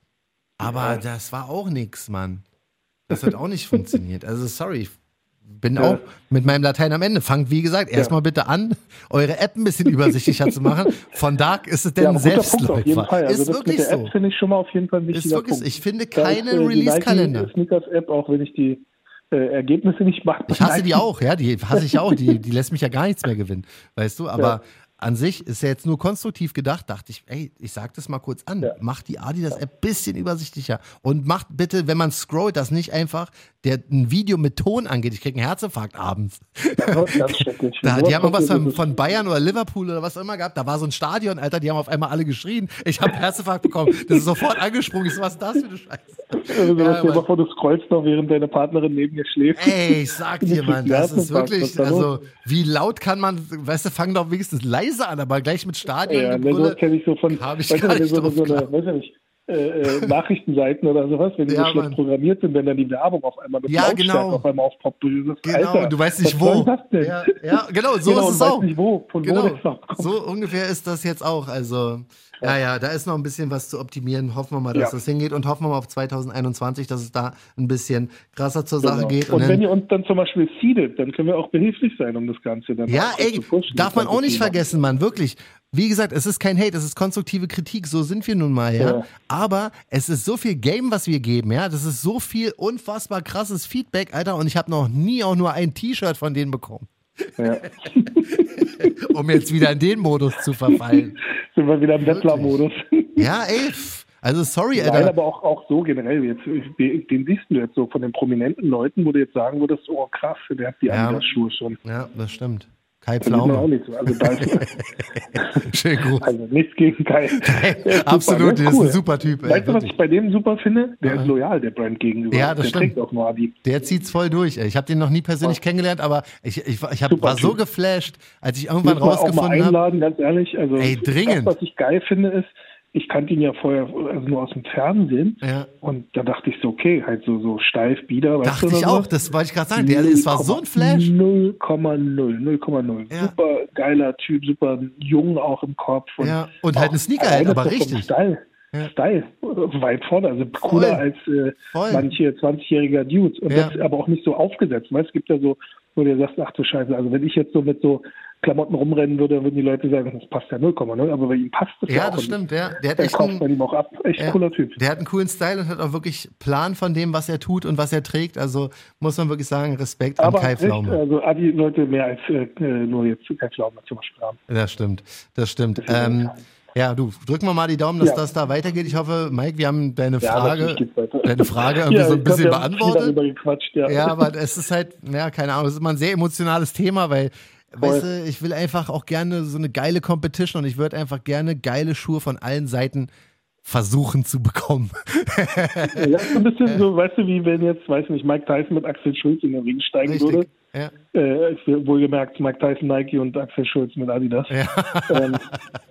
Aber das war auch nix, Mann. Das hat auch nicht funktioniert. Also sorry, ich bin Ja. auch mit meinem Latein am Ende. Fangt, wie gesagt, erstmal bitte an, eure App ein bisschen übersichtlicher zu machen. Von Dark ist es denn Ja, Selbstläufer. Also ist das wirklich so. Finde ich schon mal auf jeden Fall ein Ist wichtiger wirklich, Punkt. ich finde Da ist, keine äh, Release-Kalender. Nike Sneakers App, auch wenn ich die äh, Ergebnisse nicht mache. Ich hasse die auch, ja, die hasse ich auch. Die, die lässt mich ja gar nichts mehr gewinnen, weißt du? Aber Ja. An sich ist ja jetzt nur konstruktiv gedacht, dachte ich, ey, ich sag das mal kurz an. Ja. Macht die Adidas-App bisschen übersichtlicher und macht bitte, wenn man scrollt, das nicht einfach der ein Video mit Ton angeht. Ich krieg einen Herzinfarkt abends. [laughs] Da, die haben was von, von Bayern oder Liverpool oder was auch immer gehabt. Da war so ein Stadion, Alter, die haben auf einmal alle geschrien. Ich habe Herzinfarkt bekommen. Das ist sofort angesprungen. Ich so, was ist das für eine Scheiße? Also, dir Ja, mal Mann. vor, du scrollst noch, während deine Partnerin neben dir schläft. Ey, ich sag [laughs] dir, Mann, das ist wirklich, also, wie laut kann man, weißt du, fang doch wenigstens leise an, aber gleich mit Stadion. Ja, ne, Gebrülle. sowas kenne ich so von ich weißt du, so, so eine, weiß ich nicht, äh, äh, Nachrichtenseiten oder sowas, wenn die Ja, so schlecht Mann. programmiert sind, wenn dann die Werbung auf einmal mit Ja, genau. auf einmal aufpoppt. Du Genau, Alter, du weißt nicht wo. Ja, ja, genau, so genau, ist es auch. nicht wo, Genau, so ungefähr ist das jetzt auch. Also, ja, ja, da ist noch ein bisschen was zu optimieren. Hoffen wir mal, dass Ja. das hingeht und hoffen wir mal auf 2021, dass es da ein bisschen krasser zur Sache Genau. geht. Und, dann, wenn ihr uns dann zum Beispiel seedet, dann können wir auch behilflich sein, um das Ganze dann Ja, ey, zu pushen. darf man auch nicht vergessen, Mann, wirklich. Wie gesagt, es ist kein Hate, es ist konstruktive Kritik, so sind wir nun mal, ja. Ja. Aber es ist so viel Game, was wir geben, ja. Das ist so viel unfassbar krasses Feedback, Alter. Und ich habe noch nie auch nur ein T-Shirt von denen bekommen, Ja. [laughs] um jetzt wieder in den Modus zu verfallen. Sind wir wieder im Wettler-Modus. Ja, ey, pff. also sorry, Nein, Alter. aber auch, auch so generell. Jetzt, den siehst du jetzt so von den prominenten Leuten, wo du jetzt sagen würdest, oh krass, der hat die Ja. Adidas-Schuhe schon. Ja, das stimmt. Kai man auch Pflaume. nichts. Also, da ist, [laughs] Schön Gruß. also nichts gegen Kai. Der ist Absolut, der ist cool. ein super Typ. ey, Weißt du, was ich bei dem super finde? Der ist loyal, der Brand gegenüber. Ja, das der stimmt. trägt auch nur Adi. Der zieht's voll durch. Ey. Ich habe den noch nie persönlich Ja. kennengelernt, aber ich, ich, ich hab, war so Typ. geflasht, als ich irgendwann Muss rausgefunden habe. einladen, ganz ehrlich. Also Ey, dringend. Das, was ich geil finde, ist, ich kannte ihn ja vorher also nur aus dem Fernsehen. Ja. Und da dachte ich so, okay, halt so, so steif bieder. Dachte ich auch, das wollte ich gerade sagen. Der, es war so ein Flash. 0,0, 0,0. Ja. Super geiler Typ, super jung auch im Kopf. Ja, und halt ein Sneakerhead, aber richtig. Style. Ja. Style, weit vorne, also cooler Voll. als äh, manche 20-jähriger Dudes. Und Ja. das aber auch nicht so aufgesetzt. Weißt, es gibt ja so, wo du sagst, ach du Scheiße, also wenn ich jetzt so mit so Klamotten rumrennen würde, dann würden die Leute sagen, das passt ja 0,0, aber bei ihm passt das Ja, auch. das stimmt, ja. Der hat Der echt kauft einen, man ihm auch ab. Echt Ja. cooler Typ. der hat einen coolen Style und hat auch wirklich Plan von dem, was er tut und was er trägt. Also muss man wirklich sagen, Respekt an Aber Kai recht, Pflaume. also Adi sollte mehr als äh, nur jetzt Kai Pflaume zum Beispiel haben. Das stimmt, das stimmt. Ähm, ja, du, drücken wir mal die Daumen, dass Ja. das da weitergeht. Ich hoffe, Mike, wir haben deine Ja, Frage, deine Frage [laughs] irgendwie Ja, so ein glaub, bisschen viel beantwortet. ja. Ja, aber es ist halt, ja, keine Ahnung, es ist immer ein sehr emotionales Thema, weil, weißt du, ich will einfach auch gerne so eine geile Competition und ich würde einfach gerne geile Schuhe von allen Seiten versuchen zu bekommen. Ja, ist ein bisschen so, weißt du, wie wenn jetzt, weiß nicht, Mike Tyson mit Axel Schulz in den Ring steigen würde. Ja. Äh, wohlgemerkt, Mike Tyson Nike und Axel Schulz mit Adidas. Ja. Ähm,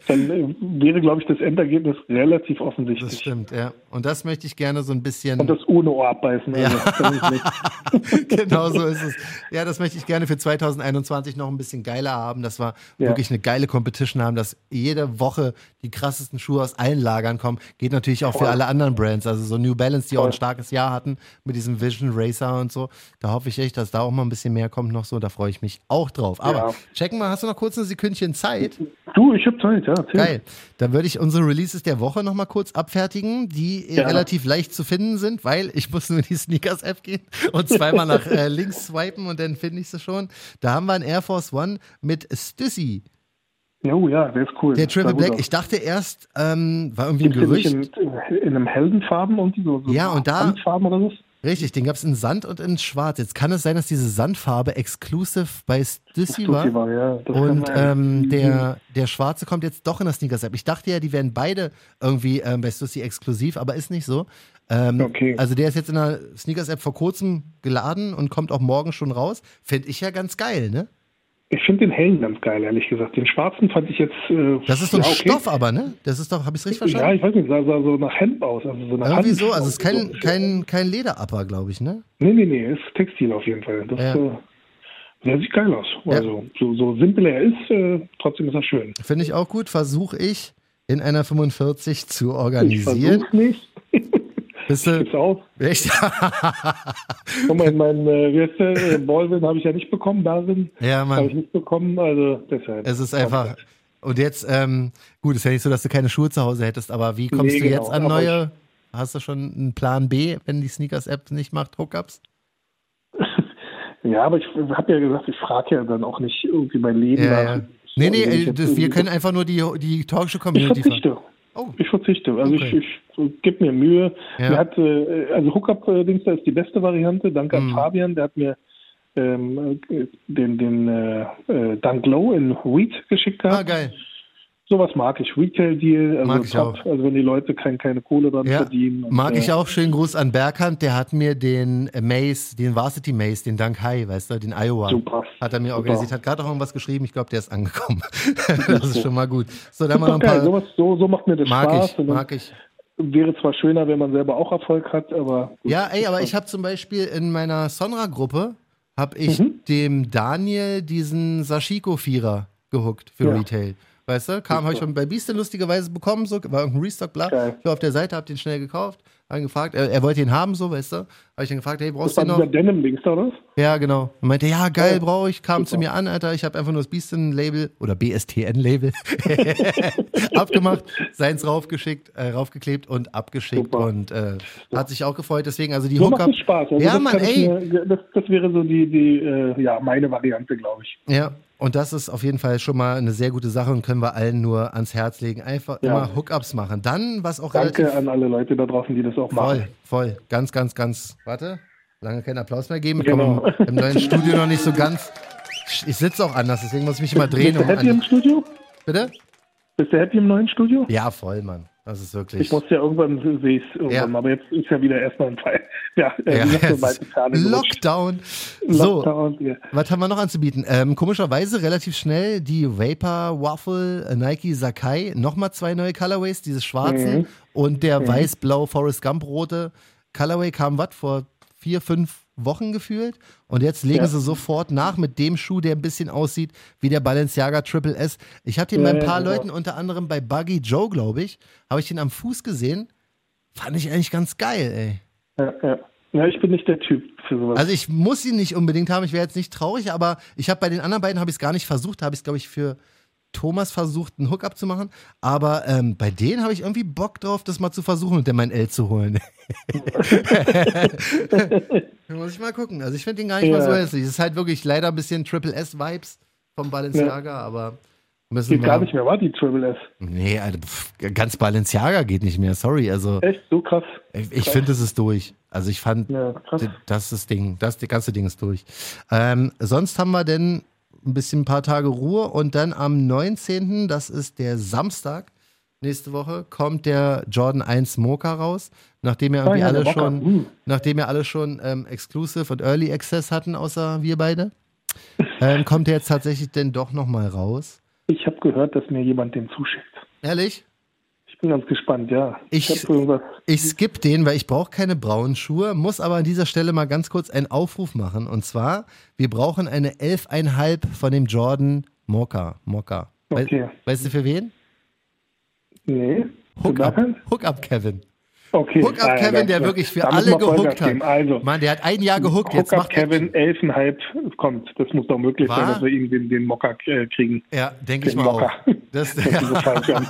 dann äh, wäre, glaube ich, das Endergebnis relativ Das offensichtlich. stimmt, ja. Und das möchte ich gerne so ein bisschen. Und das ohne Ohr abbeißen. Also, das ist nicht- [laughs] genau so ist es. Ja, das möchte ich gerne für 2021 noch ein bisschen geiler haben, dass wir Ja. wirklich eine geile Competition haben, dass jede Woche die krassesten Schuhe aus allen Lagern kommen. Geht natürlich auch für alle anderen Brands, also so New Balance, die auch ein starkes Jahr hatten mit diesem Vision Racer und so. Da hoffe ich echt, dass da auch mal ein bisschen mehr kommt noch so. Da freue ich mich auch drauf. Aber Ja. checken mal, hast du noch kurz ein Sekündchen Zeit? Du, ich habe Zeit, ja. erzähl. Geil. Dann würde ich unsere Releases der Woche nochmal kurz abfertigen, die äh, Ja. relativ leicht zu finden sind, weil ich muss nur in die Sneakers-App gehen und zweimal nach äh, [laughs] links swipen und dann finde ich sie schon. Da haben wir einen Air Force One mit Stussy, Jo, ja, der ist cool. der Triple Black. Ich dachte erst, ähm, war irgendwie ein Gibt's nicht Gerücht. in, in einem Heldenfarben und so, so Ja, und da- oder was? Richtig, den gab es in Sand und in Schwarz. Jetzt kann es sein, dass diese Sandfarbe exclusive bei Stussy war. Ja. Und ähm, der, der Schwarze kommt jetzt doch in der Sneakers-App. Ich dachte ja, die wären beide irgendwie ähm, bei Stussy exklusiv, aber ist nicht so. Ähm, Okay. Also der ist jetzt in der Sneakers-App vor kurzem geladen und kommt auch morgen schon raus. Finde ich ja ganz geil, ne? Ich finde den hellen ganz geil, ehrlich gesagt. Den schwarzen fand ich jetzt. Äh, Das ist so ein ja, okay. Stoff aber, ne? Das ist doch, habe ich es richtig Ja, verstanden? ich weiß nicht, sah, sah so nach Hemd aus. Also so nach Irgendwie Hand- so, also es ist kein, kein, kein Lederupper, glaube ich, ne? Nee, nee, nee, ist Textil auf jeden Fall. Das Ja. äh, der sieht geil aus. Ja. Also so, so simpel er ist, äh, trotzdem ist er schön. Finde ich auch gut. Versuche ich in einer 45 zu Ich organisieren. versuch's nicht. [laughs] Bist du, Gibt's auch. echt? [laughs] Guck mal, mein äh, wie heißt der, äh, Baldwin habe ich ja nicht bekommen, Darwin ja, habe ich nicht bekommen, also deshalb. Es ist einfach. Und jetzt, ähm, gut, ist ja nicht so, dass du keine Schuhe zu Hause hättest, aber wie kommst Nee, du genau, jetzt an neue? Hast du schon einen Plan B, wenn die Sneakers-App nicht macht, Hookups? [laughs] Ja, aber ich habe ja gesagt, ich frage ja dann auch nicht irgendwie mein Leben Ja, nach. ja. Nee, nee, ich äh, das, wir können einfach nur die, die Talkshow Ich Community verzichte. Oh, Ich verzichte. Also Okay. ich, ich gebe mir Mühe. Ja. Mir hat, äh, also Hookup-Dings, da ist die beste Variante. Danke Mhm. an Fabian, der hat mir ähm, äh, den, den äh, äh, Dunk Low in Wheat geschickt ah, gehabt. geil. Sowas mag ich. Retail-Deal, also Mag ich top. auch. Also wenn die Leute kein, keine Kohle dran Ja, verdienen. und, mag äh, ich auch. Schönen Gruß an Berghand, der hat mir den Mace, den Varsity Mace, den Dank High, weißt du, den Iowa. Super. Hat er mir Super. organisiert, hat gerade auch irgendwas geschrieben. Ich glaube, der ist angekommen. [laughs] das ist schon mal gut. So, dann mal noch ein paar. Sowas, so, so macht mir das Mag Spaß. ich, mag ich. Wäre zwar schöner, wenn man selber auch Erfolg hat, aber. gut. Ja, ey, aber ich habe zum Beispiel in meiner Sonra-Gruppe habe ich Mhm. dem Daniel diesen Sashiko-Vierer gehuckt für Ja. Retail. Weißt du, kam, habe ich bei Beastin lustigerweise bekommen, so, war irgendein Restock, bla. Geil. Ich war auf der Seite, hab den schnell gekauft, hab ihn gefragt, er, er wollte ihn haben, so, weißt du. Habe ich ihn gefragt, hey, brauchst du den noch? Denim-Dings da, oder? Ja, genau. Und meinte, ja, geil, Ja, brauche ich, kam super. zu mir an, Alter, ich habe einfach nur das Beastin-Label oder BSTN-Label [laughs] abgemacht, seins raufgeschickt, äh, raufgeklebt und abgeschickt Super. und äh, hat sich auch gefreut, deswegen, also die So Hookup. Spaß. Also ja, Mann, ey. Mir, das, das wäre so die, die äh, ja, meine Variante, glaube ich. Ja, und das ist auf jeden Fall schon mal eine sehr gute Sache und können wir allen nur ans Herz legen. Einfach Ja. immer Hookups machen. Dann, was auch Danke relativ an alle Leute da draußen, die das auch voll, machen. voll, ganz, ganz, ganz. Warte, lange keinen Applaus mehr geben. Ich Genau. komme im neuen Studio noch nicht so ganz. ich sitze auch anders, deswegen muss ich mich immer drehen. Bist du happy im Studio? Bitte? Bist du happy im neuen Studio? Ja, voll, Mann. Das ist wirklich. Ich muss ja irgendwann sehe ich irgendwann, Ja. aber jetzt ist ja wieder erstmal ein Fall. [laughs] Ja, äh, Ja, gerutscht. Lockdown. So, Lockdown, ja. was haben wir noch anzubieten? Ähm, komischerweise relativ schnell die Vapor Waffle äh, Nike Sakai. Nochmal zwei neue Colorways, dieses schwarze Mhm. und der weiß-blau Forrest Gump rote Colorway kam was vor vier, fünf Wochen gefühlt. Und jetzt legen Ja. sie sofort nach mit dem Schuh, der ein bisschen aussieht wie der Balenciaga Triple S. Ich habe den bei ein paar ja. Leuten, unter anderem bei Buggy Joe, glaube ich, habe ich den am Fuß gesehen. Fand ich eigentlich ganz geil, ey. Ja, ja. ja, ich bin nicht der Typ für sowas. Also ich muss ihn nicht unbedingt haben, ich wäre jetzt nicht traurig, aber ich habe bei den anderen beiden habe ich es gar nicht versucht, da habe ich es glaube ich für Thomas versucht, einen Hookup zu machen, aber ähm, bei denen habe ich irgendwie Bock drauf, das mal zu versuchen und der mein L zu holen. da [laughs] [laughs] muss ich mal gucken. Also ich finde den gar nicht Ja. mal so hässlich. Es ist halt wirklich leider ein bisschen Triple S Vibes vom Balenciaga, aber müssen Geht wir gar nicht mehr, war die Triple S. Nee, also, ganz Balenciaga geht nicht mehr, sorry, also Echt? So krass? ich, ich finde, es ist durch. Also ich fand Ja, Das ist das Ding, das, das ganze Ding ist durch. Ähm, sonst haben wir denn ein bisschen ein paar Tage Ruhe und dann am 19., das ist der Samstag, nächste Woche, kommt der Jordan 1 Mocha raus, nachdem ja irgendwie Ah ja, alle schon, hm. nachdem ja alle schon ähm, Exclusive und Early Access hatten, außer wir beide, ähm, kommt der jetzt tatsächlich denn doch nochmal raus. Ich gehört, dass mir jemand den zuschickt. Ehrlich? Ich bin ganz gespannt, ja. Ich- irgendwas. Ich skippe den, weil ich brauche keine braunen Schuhe, muss aber an dieser Stelle mal ganz kurz einen Aufruf machen. Und zwar, wir brauchen eine 11,5 von dem Jordan. Wei- Okay. Weißt du für wen? Nee. Hook up? Hook up Kevin. Okay. Hook up Ah, Kevin, der wirklich für alle gehuckt hat. Also, Mann, der hat ein Jahr gehuckt, jetzt Hook up macht Kevin, elfenhalb kommt. Das muss doch möglich Wahr? sein, dass wir ihm den, den Mocker äh, kriegen. Ja, denke ich mal auch. Mocker. Das, [laughs] Das an.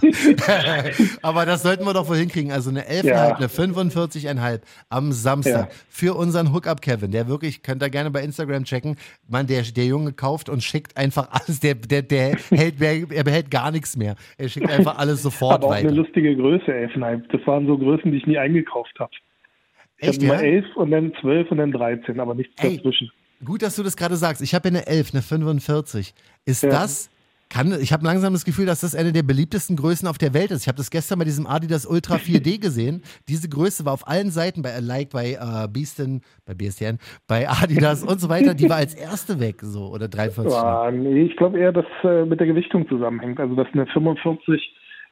[laughs] aber das sollten wir doch wohl hinkriegen. Also eine 11,5, Ja. eine 45,5 am Samstag Ja. für unseren Hookup Kevin. Der wirklich, könnt ihr gerne bei Instagram checken. Mann, der, der Junge kauft und schickt einfach [laughs] alles. Der, der, der hält, er behält gar nichts mehr. Er schickt einfach alles sofort Aber auch eine weiter. lustige Größe, elfenhalb. Das waren so Größen, die ich nie eingekauft habe. Ich habe ja? elf und dann zwölf und dann 13, aber nichts Ey. dazwischen. Gut, dass du das gerade sagst. Ich habe ja eine 11, eine 45. Ist Ja. das. Kann, ich habe langsam das Gefühl, dass das eine der beliebtesten Größen auf der Welt ist. Ich habe das gestern bei diesem Adidas Ultra 4D [laughs] gesehen. Diese Größe war auf allen Seiten bei Like, bei äh, Beaston, bei BSTN, bei Adidas und so weiter. Die war als erste weg, so oder 43. Ah, nee, ich glaube eher, dass äh, mit der Gewichtung zusammenhängt. Also dass eine 45,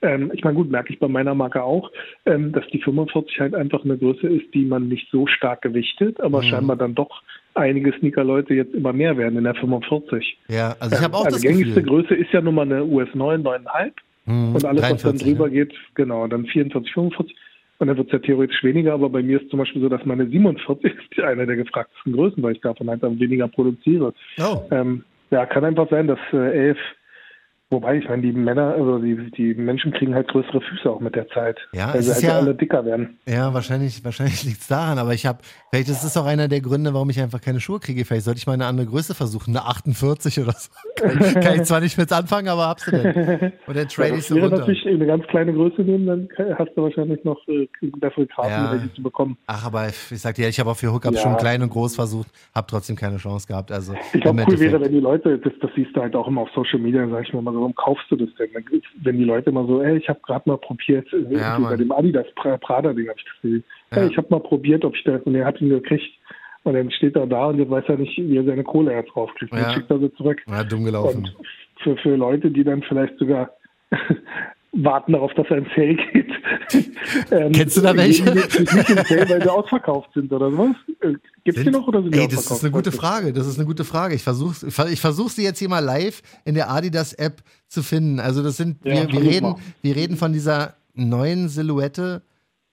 ähm, ich meine gut, merke ich bei meiner Marke auch, ähm, dass die 45 halt einfach eine Größe ist, die man nicht so stark gewichtet, aber Mhm. scheinbar dann doch einige Sneaker-Leute jetzt immer mehr werden in der 45. Ja, also ich habe auch also das gängigste Gefühl. Größe ist ja nun mal eine US 9, 9,5 Hm, und alles, was dann 43, drüber ne? geht, genau, dann 44, 45 und dann wird es ja theoretisch weniger, aber bei mir ist zum Beispiel so, dass meine 47 [laughs] ist eine der gefragtesten Größen, weil ich davon halt am weniger produziere. Oh, Ähm, ja, kann einfach sein, dass äh, elf, wobei ich meine, die Männer, also die, die Menschen kriegen halt größere Füße auch mit der Zeit. Ja, weil es sie ist halt ja- alle dicker werden. ja, wahrscheinlich, wahrscheinlich [laughs] liegt es daran, aber ich habe, vielleicht ist das auch einer der Gründe, warum ich einfach keine Schuhe kriege. Vielleicht sollte ich mal eine andere Größe versuchen, eine 48 oder so. [laughs] Kann, kann ich zwar nicht mit anfangen, aber hab's du denn. [laughs] Und dann trade Ja, ich so wäre runter. natürlich eine ganz kleine Größe nehmen, dann hast du wahrscheinlich noch äh, bessere Karten, Ja. welche zu bekommen. Ach, aber ich sag dir, ich habe auch für Hookups Ja. schon klein und groß versucht, habe trotzdem keine Chance gehabt. Also Ich glaube, cool wäre, Endeffekt- wenn die Leute, das, das siehst du halt auch immer auf Social Media, sag ich mal warum kaufst du das denn? Wenn die Leute immer so, ey, ich habe gerade mal probiert, äh, Ja, bei dem Adidas Pra- Prada-Ding habe ich das gesehen. Ja. Hey, ich habe mal probiert, ob ich das, und er hat ihn gekriegt. Und dann steht er da und jetzt weiß er nicht, wie er seine Kohle jetzt draufkriegt. Ja. dann schickt er sie zurück. Ja, dumm gelaufen. Und für, für Leute, die dann vielleicht sogar [laughs] warten darauf, dass er ins Sale geht. ähm, [laughs] Kennst du da welche? gehen die Nicht ins Sale, weil sie ausverkauft sind oder sowas. Gibt es die noch oder sind die Ey, das ist eine gute Frage. Das ist eine gute Frage. Ich versuche ich versuch sie jetzt hier mal live in der Adidas-App zu finden. Also das sind, Ja, wir, wir, reden, mal. wir reden von dieser neuen Silhouette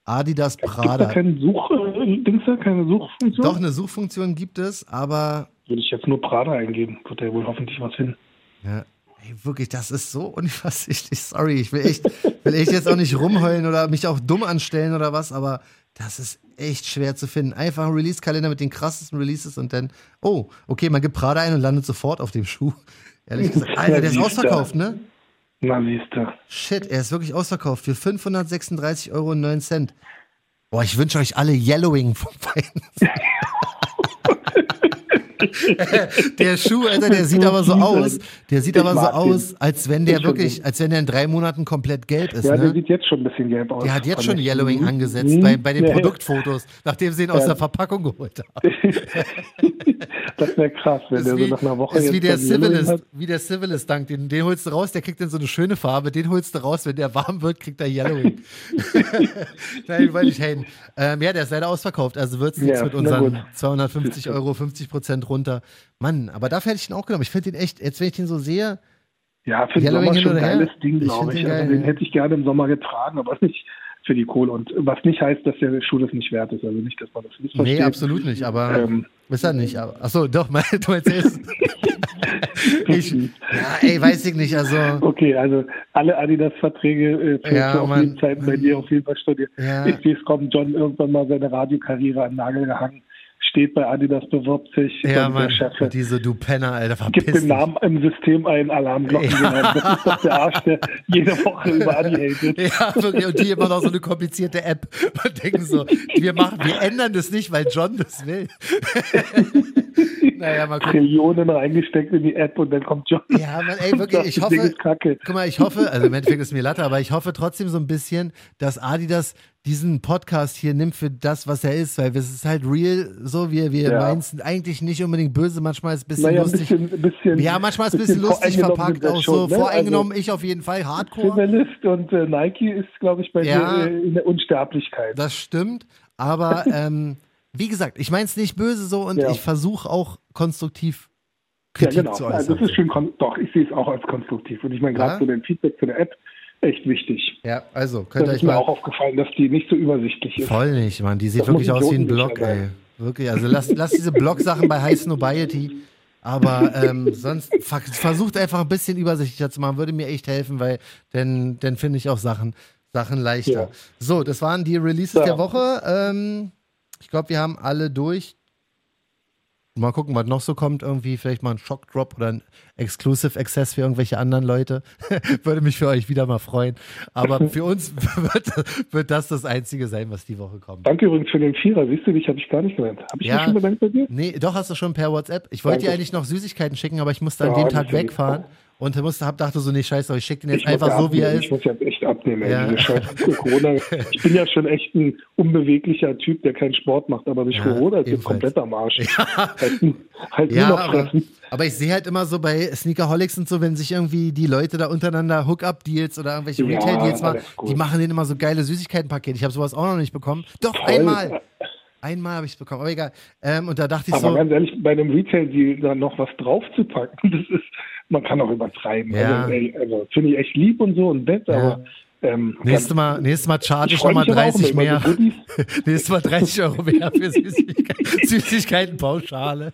Adidas Gibt Prada. keinen Such, äh, keine Suchfunktion? Doch, eine Suchfunktion gibt es, aber Würde ich jetzt nur Prada eingeben, wird er wohl hoffentlich was finden. Ja, ey, wirklich, das ist so [laughs] unübersichtlich. Sorry, ich will echt, will echt jetzt auch nicht rumheulen oder mich auch dumm anstellen oder was, aber das ist echt schwer zu finden. Einfach ein Release-Kalender mit den krassesten Releases und dann, oh, okay, man gibt Prada ein und landet sofort auf dem Schuh. [laughs] Ehrlich gesagt, Alter, der ist ausverkauft, ne? Na, siehst du. Shit, er ist wirklich ausverkauft für 536,09 Euro. Boah, ich wünsche euch alle Yellowing vom [laughs] Feind. Der Schuh, Alter, der sieht aber so aus, der sieht Ich aber so aus, den. als wenn der wirklich, als wenn der in drei Monaten komplett gelb ist, Ja, der ne? sieht jetzt schon ein bisschen gelb aus. Der hat jetzt schon. Yellowing Mhm. angesetzt Mhm. bei, bei den Ja, ja. Produktfotos, nachdem sie ihn aus Ja. der Verpackung geholt haben. [laughs] das wäre krass, wenn ist der wie, so nach einer Woche ist wie der Civilist, hat. wie der Civilist Dank, den, den holst du raus, der kriegt dann so eine schöne Farbe, den holst du raus, wenn der warm wird, kriegt er Yellowing. [laughs] Nein, wollte ich haten. Ähm, ja, der ist leider ausverkauft, also wird es nichts Ja, mit unseren gut. 250 Euro, 50 Prozent runter. Mann, aber dafür hätte ich ihn auch genommen. Ich finde den echt, jetzt wenn ich den so sehe, Ja, für den Sommer schon ein oder her? geiles Ding, Ich glaube find ich. den Also geil, den ja. hätte ich gerne im Sommer getragen, aber nicht für die Kohle. Und was nicht heißt, dass der Schuh das nicht wert ist. Also nicht, dass man das nicht nee, versteht. absolut nicht, aber Ähm, ist er nicht. Aber, achso, doch, [laughs] mein, du erzählst. [laughs] ich, ja, ey, weiß ich nicht, also. Okay, also alle Adidas-Verträge äh, Ja, auf jeden Zeiten bei dir auf jeden Fall studiert. Ja. Ich sehe es kommen, John irgendwann mal seine Radiokarriere an Nagel gehangen, steht bei Adidas, bewirbt sich. Ja, Mann, Chef diese du Penner, Alter, gibt verpiss den dich. Namen im System ein, Alarmglocken Ja. Das ist doch der Arsch, der jede Woche über Adi [laughs] hatet. Ja, wirklich. Und die immer noch so eine komplizierte App und denken so, wir machen, wir ändern das nicht, weil John das will. [laughs] naja, mal gucken. Trillionen reingesteckt in die App und dann kommt John. Ja, man, ey, wirklich, ich hoffe, guck mal, ich hoffe, also im Endeffekt ist mir Latte, aber ich hoffe trotzdem so ein bisschen, dass Adidas diesen Podcast hier nimmt für das, was er ist, weil es ist halt real, so wie wir Ja. meinen, es eigentlich nicht unbedingt böse, manchmal ist es ein bisschen Naja, lustig. bisschen, ein bisschen. ja, manchmal ist es ein bisschen lustig voreingenommen verpackt, auch schon, so ne? voreingenommen, ich auf jeden Fall, Also, Hardcore. Civilist und äh, Nike ist, glaube ich, bei Ja. dir äh, in der Unsterblichkeit. Das stimmt, aber [laughs] ähm, wie gesagt, ich meine es nicht böse so und Ja. ich versuche auch konstruktiv Ja, Kritik genau. zu Also äußern. das ist schon, kon- doch, ich sehe es auch als konstruktiv. Und ich meine, gerade Ja? so dein Feedback zu der App, echt wichtig. ja, also könnt ihr Das euch ist mir mal auch aufgefallen, dass die nicht so übersichtlich ist. voll nicht, Mann. Die sieht Das wirklich aus wie ein Blog, ey. sein. Wirklich, also lasst lass diese Blog-Sachen bei High Snobiety. Aber ähm, sonst ver versucht einfach ein bisschen übersichtlicher zu machen, würde mir echt helfen, weil dann, dann finde ich auch Sachen, Sachen leichter. Ja. So, das waren die Releases Ja. der Woche. Ähm, ich glaube, wir haben alle durch. Mal gucken, was noch so kommt. Irgendwie vielleicht mal ein Shock-Drop oder ein Exclusive Access für irgendwelche anderen Leute. [laughs] Würde mich für euch wieder mal freuen. Aber [laughs] für uns [laughs] wird, wird das das Einzige sein, was die Woche kommt. Danke übrigens für den Vierer. Siehst du, dich habe ich gar nicht genannt. Habe ich Ja. mich schon bedankt bei dir? Nee, doch hast du schon per WhatsApp. Ich wollte dir eigentlich noch Süßigkeiten schicken, aber ich musste an Ja, dem das Tag wegfahren lieb. Und musste, hab, dachte so, nee, scheiße, ich schicke den jetzt Ich einfach ja so, wie er abnehmen. ist. Ich muss jetzt echt abnehmen. ey. Ja. Diese scheiß [laughs] Corona. Ich bin ja schon echt ein unbeweglicher Typ, der keinen Sport macht, aber durch Ja, Corona ist jetzt komplett am Arsch. Halt, halt nur Ja, noch aber, fressen. aber ich sehe halt immer so bei Sneakerholics und so, wenn sich irgendwie die Leute da untereinander Hookup-Deals oder irgendwelche Ja, Retail-Deals machen, die machen denen immer so geile Süßigkeitenpakete. Ich habe sowas auch noch nicht bekommen. Doch, Voll. einmal. Einmal habe ich es bekommen, aber egal. Ähm, und da dachte ich Aber so, ganz ehrlich, bei einem Retail-Deal da noch was draufzupacken, [laughs] das ist, man kann auch übertreiben. Ja. Also, also finde ich echt lieb und so und nett, Ja. aber ähm, nächstes Mal, nächstes Mal charge ich nochmal mich aber auch 30 immer über mehr. so [laughs] nächstes Mal 30 Euro mehr für Süßigkeiten, [laughs] Süßigkeiten pauschal.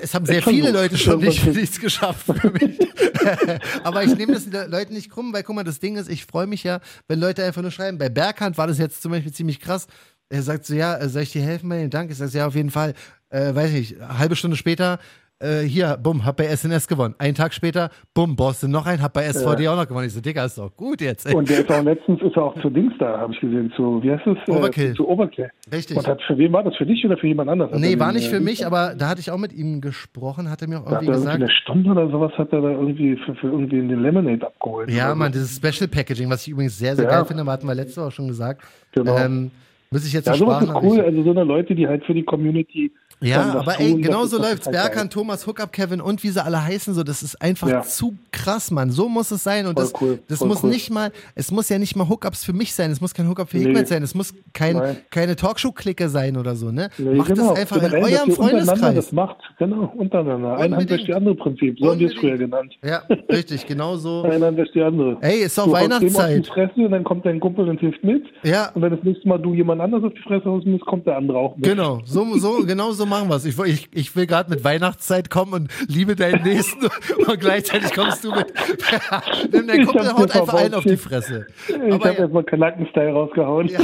es haben sehr viele. Leute schon nicht, nichts geschafft für mich. [laughs] aber ich nehme das den Leuten nicht krumm, weil guck mal, das Ding ist, ich freue mich ja, wenn Leute einfach nur schreiben. Bei Berghand war das jetzt zum Beispiel ziemlich krass. Er sagt so, ja, äh, soll ich dir helfen bei den Dank? Ich sage, ja, auf jeden Fall. Äh, weiß ich, eine halbe Stunde später, äh, hier, bumm, hab bei SNS gewonnen. Einen Tag später, bumm, Boston noch ein, hab bei SVD auch noch gewonnen. Ich so, Digga, ist doch gut jetzt. Ey. Und der ist auch letztens ist er auch zu Dings da, habe ich gesehen, zu, wie heißt es? Äh, Overkill. Zu Overkill. Richtig. Und hat, für wen war das? Für dich oder für jemand anderes? Hat Nee, war nicht äh, für mich, aber da hatte ich auch mit ihm gesprochen, hat er mir auch er irgendwie irgendwie gesagt. eine Stunde oder sowas hat er da irgendwie für, für irgendwie in den Lemonade abgeholt. Ja, Mann, so. dieses Special Packaging, was ich übrigens sehr, sehr Ja. geil finde, hatten wir letzte Woche schon gesagt. Genau. Ähm, muss ich jetzt Ja, so sowas ist cool. Also so eine Leute, die halt für die Community. Ja, aber ey, tun, genau das so läuft's. halt Berkan. Thomas, Hookup, Kevin und wie sie alle heißen, so, das ist einfach Ja. zu krass, Mann. So muss es sein. Und Voll das, cool, das muss cool. nicht mal, es muss ja nicht mal Hookups für mich sein, es muss kein Hookup für Nee. Hikmet sein, es muss kein, Nein. keine Talkshow-Clique sein oder so, ne? Nee, Macht genau. das einfach in Generell, dass eurem Freundeskreis. Das macht, genau, untereinander. Ein Hand wäscht die andere Prinzip. So haben wir es früher genannt. Ja, richtig, genau so. [laughs] Ein Hand wäscht die andere. Ey, ist doch Du dem auf die Weihnachtszeit. Fresse und dann kommt dein Kumpel und hilft mit. Ja, Und wenn das nächste Mal du jemand anders auf die Fresse haust musst, kommt der andere auch mit. Genau, so, so, [laughs] genau so machen wir es. Ich, ich, ich will gerade mit Weihnachtszeit kommen und liebe deinen Nächsten [laughs] und gleichzeitig kommst du mit. [laughs] Nimm deinen Kumpel haut einfach einen auf die Fresse. Ich habe ja, erstmal Kanaken-Style rausgehauen. ja,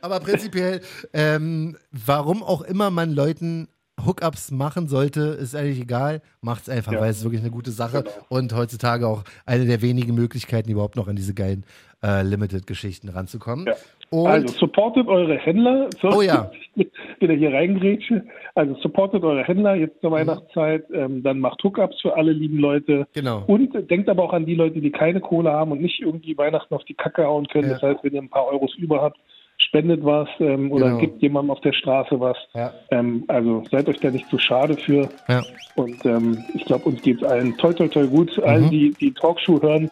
aber prinzipiell, ähm, warum auch immer man Leuten Hookups machen sollte, ist eigentlich egal. Macht's einfach, Ja. weil es ist wirklich eine gute Sache Genau. und heutzutage auch eine der wenigen Möglichkeiten, überhaupt noch an diese geilen äh, Limited-Geschichten ranzukommen. Ja. Und Also supportet eure Händler. So, Oh ja. [laughs] Wieder hier reingrätsche. Also supportet eure Händler jetzt Mhm. zur Weihnachtszeit. Ähm, dann macht Hookups für alle lieben Leute. genau. Und denkt aber auch an die Leute, die keine Kohle haben und nicht irgendwie Weihnachten auf die Kacke hauen können. Ja. Das heißt, wenn ihr ein paar Euros über habt, spendet was ähm, oder Genau. gibt jemandem auf der Straße was. Ja. Ähm, also seid euch da nicht zu schade für. Ja. Und ähm, ich glaube, uns geht es allen toll, toll, toll gut. Mhm. Allen, die die Talkshow hören,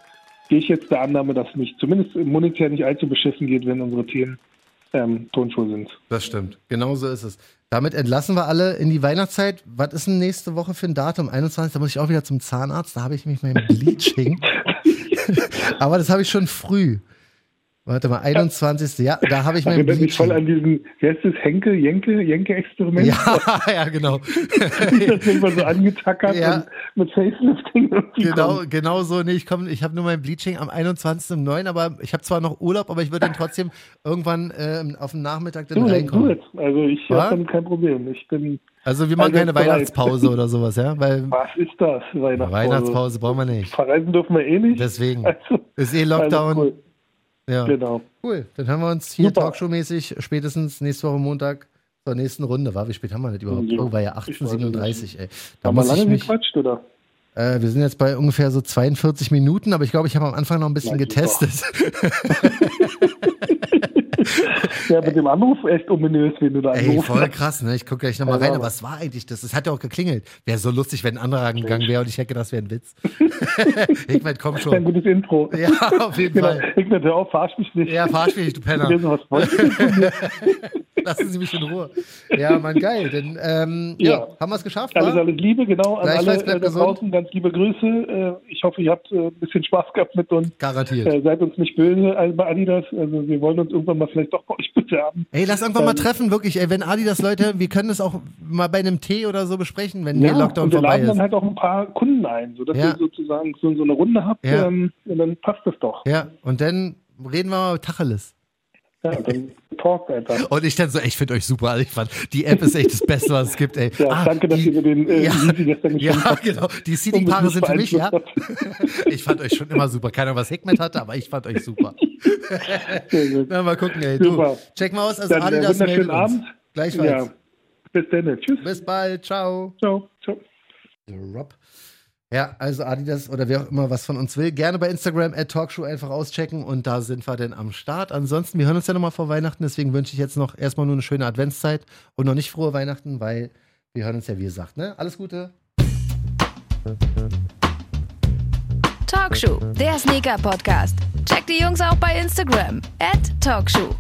gehe ich jetzt der Annahme, dass es nicht, zumindest monetär nicht allzu beschissen geht, wenn unsere Themen ähm, Tonschuhe sind. Das stimmt. Genau so ist es. Damit entlassen wir alle in die Weihnachtszeit. Was ist denn nächste Woche für ein Datum? 21. Da muss ich auch wieder zum Zahnarzt. Da habe ich mich mein Bleaching. [laughs] Aber das habe ich schon früh. Warte mal, 21. Ja, da habe ich mein Erinnert mich voll an diesen, wie heißt das, Henke, Jenke, Jenke-Experiment? Ja, [laughs] ja, genau. [laughs] das mal so angetackert Ja. mit Facelifting. Genau, kommt. genau so. Nee, ich komme, ich habe nur mein Bleaching am 21.09., aber ich habe zwar noch Urlaub, aber ich würde dann trotzdem [laughs] irgendwann ähm, auf den Nachmittag dann Du, reinkommen. it. Also ich Ja? habe damit kein Problem. Ich bin, Also wir machen Also keine bereit. Weihnachtspause oder sowas, ja? Weil was ist das, Weihnachtspause? Weihnachtspause brauchen wir nicht. Verreisen dürfen wir eh nicht. Deswegen. Also, Ist eh Lockdown. Also cool. Ja. Genau. Cool. Dann haben wir uns hier. Talkshow-mäßig spätestens nächste Woche Montag zur nächsten Runde. War, wie spät haben wir das überhaupt? Ja, Oh, war ja ich weiß 18.37 ey. Da Haben wir lange mich, gequatscht, oder? Äh, wir sind jetzt bei ungefähr so 42 Minuten, aber ich glaube, ich habe am Anfang noch ein bisschen Na, getestet. [laughs] Ja, mit dem Anruf echt ominös, wenn du da Ey, anrufst. voll krass, ne? Ich gucke gleich nochmal Ja, rein, aber- was war eigentlich das? Es hat ja auch geklingelt. Wäre so lustig, wenn ein anderer rangegangen wäre und ich hätte, das wäre ein Witz. [laughs] Hickmet, komm Ein schon. gutes Intro. Ja, auf jeden Genau. Fall. Ich hör auf, verarsch mich nicht. Ja, verarsch mich nicht, du Penner. [laughs] [laughs] Lassen Sie mich in Ruhe. Ja, Mann, geil. Denn, ähm, ja. Ja. haben wir es geschafft, Alles, alles Liebe, genau, an alle äh, da draußen. Ganz liebe Grüße. Äh, ich hoffe, ihr habt äh, ein bisschen Spaß gehabt mit uns. Garantiert. Äh, seid uns nicht böse also bei Adidas. Also wir wollen uns irgendwann mal vielleicht doch bei euch bewerben. Ey, lass einfach mal Ähm, treffen, wirklich. Ey, wenn Adi das Leute, wir können das auch mal bei einem Tee oder so besprechen, wenn der Lockdown und wir vorbei laden dann ist. halt auch ein paar Kunden ein, sodass Ja. ihr sozusagen so, so eine Runde habt. Ja. Ähm, und dann passt das doch. Ja, und dann reden wir mal Tacheles. Ja, dann talkt einfach. Und ich dann so, ey, ich finde euch super. Also ich fand, die App ist echt das Beste, was es gibt, ey. [laughs] Ja, Ah, danke, dass die, ihr mir den äh, ja, Easy gestern Ja, habt. genau. Die Seeding-Paare sind für mich, ja. [laughs] Ich fand euch schon immer super. Keine Ahnung, was Hickmet hatte, aber ich fand euch super. [laughs] Na, mal gucken, ey. Du, Super. check mal aus, also Dann äh, Adidas meldet wunderschönen uns. Abend. Gleichfalls. Ja. Bis dann. Tschüss. Bis bald. Ciao. Ciao. Ciao. Rob. Ja, also Adidas oder wer auch immer was von uns will, gerne bei Instagram at Talkshow einfach auschecken und da sind wir dann am Start. Ansonsten, wir hören uns ja nochmal vor Weihnachten, deswegen wünsche ich jetzt noch erstmal nur eine schöne Adventszeit und noch nicht frohe Weihnachten, weil wir hören uns ja wie gesagt, ne? Alles Gute. Talkshow, der Sneaker-Podcast. Checkt die Jungs auch bei Instagram. At Talkshow.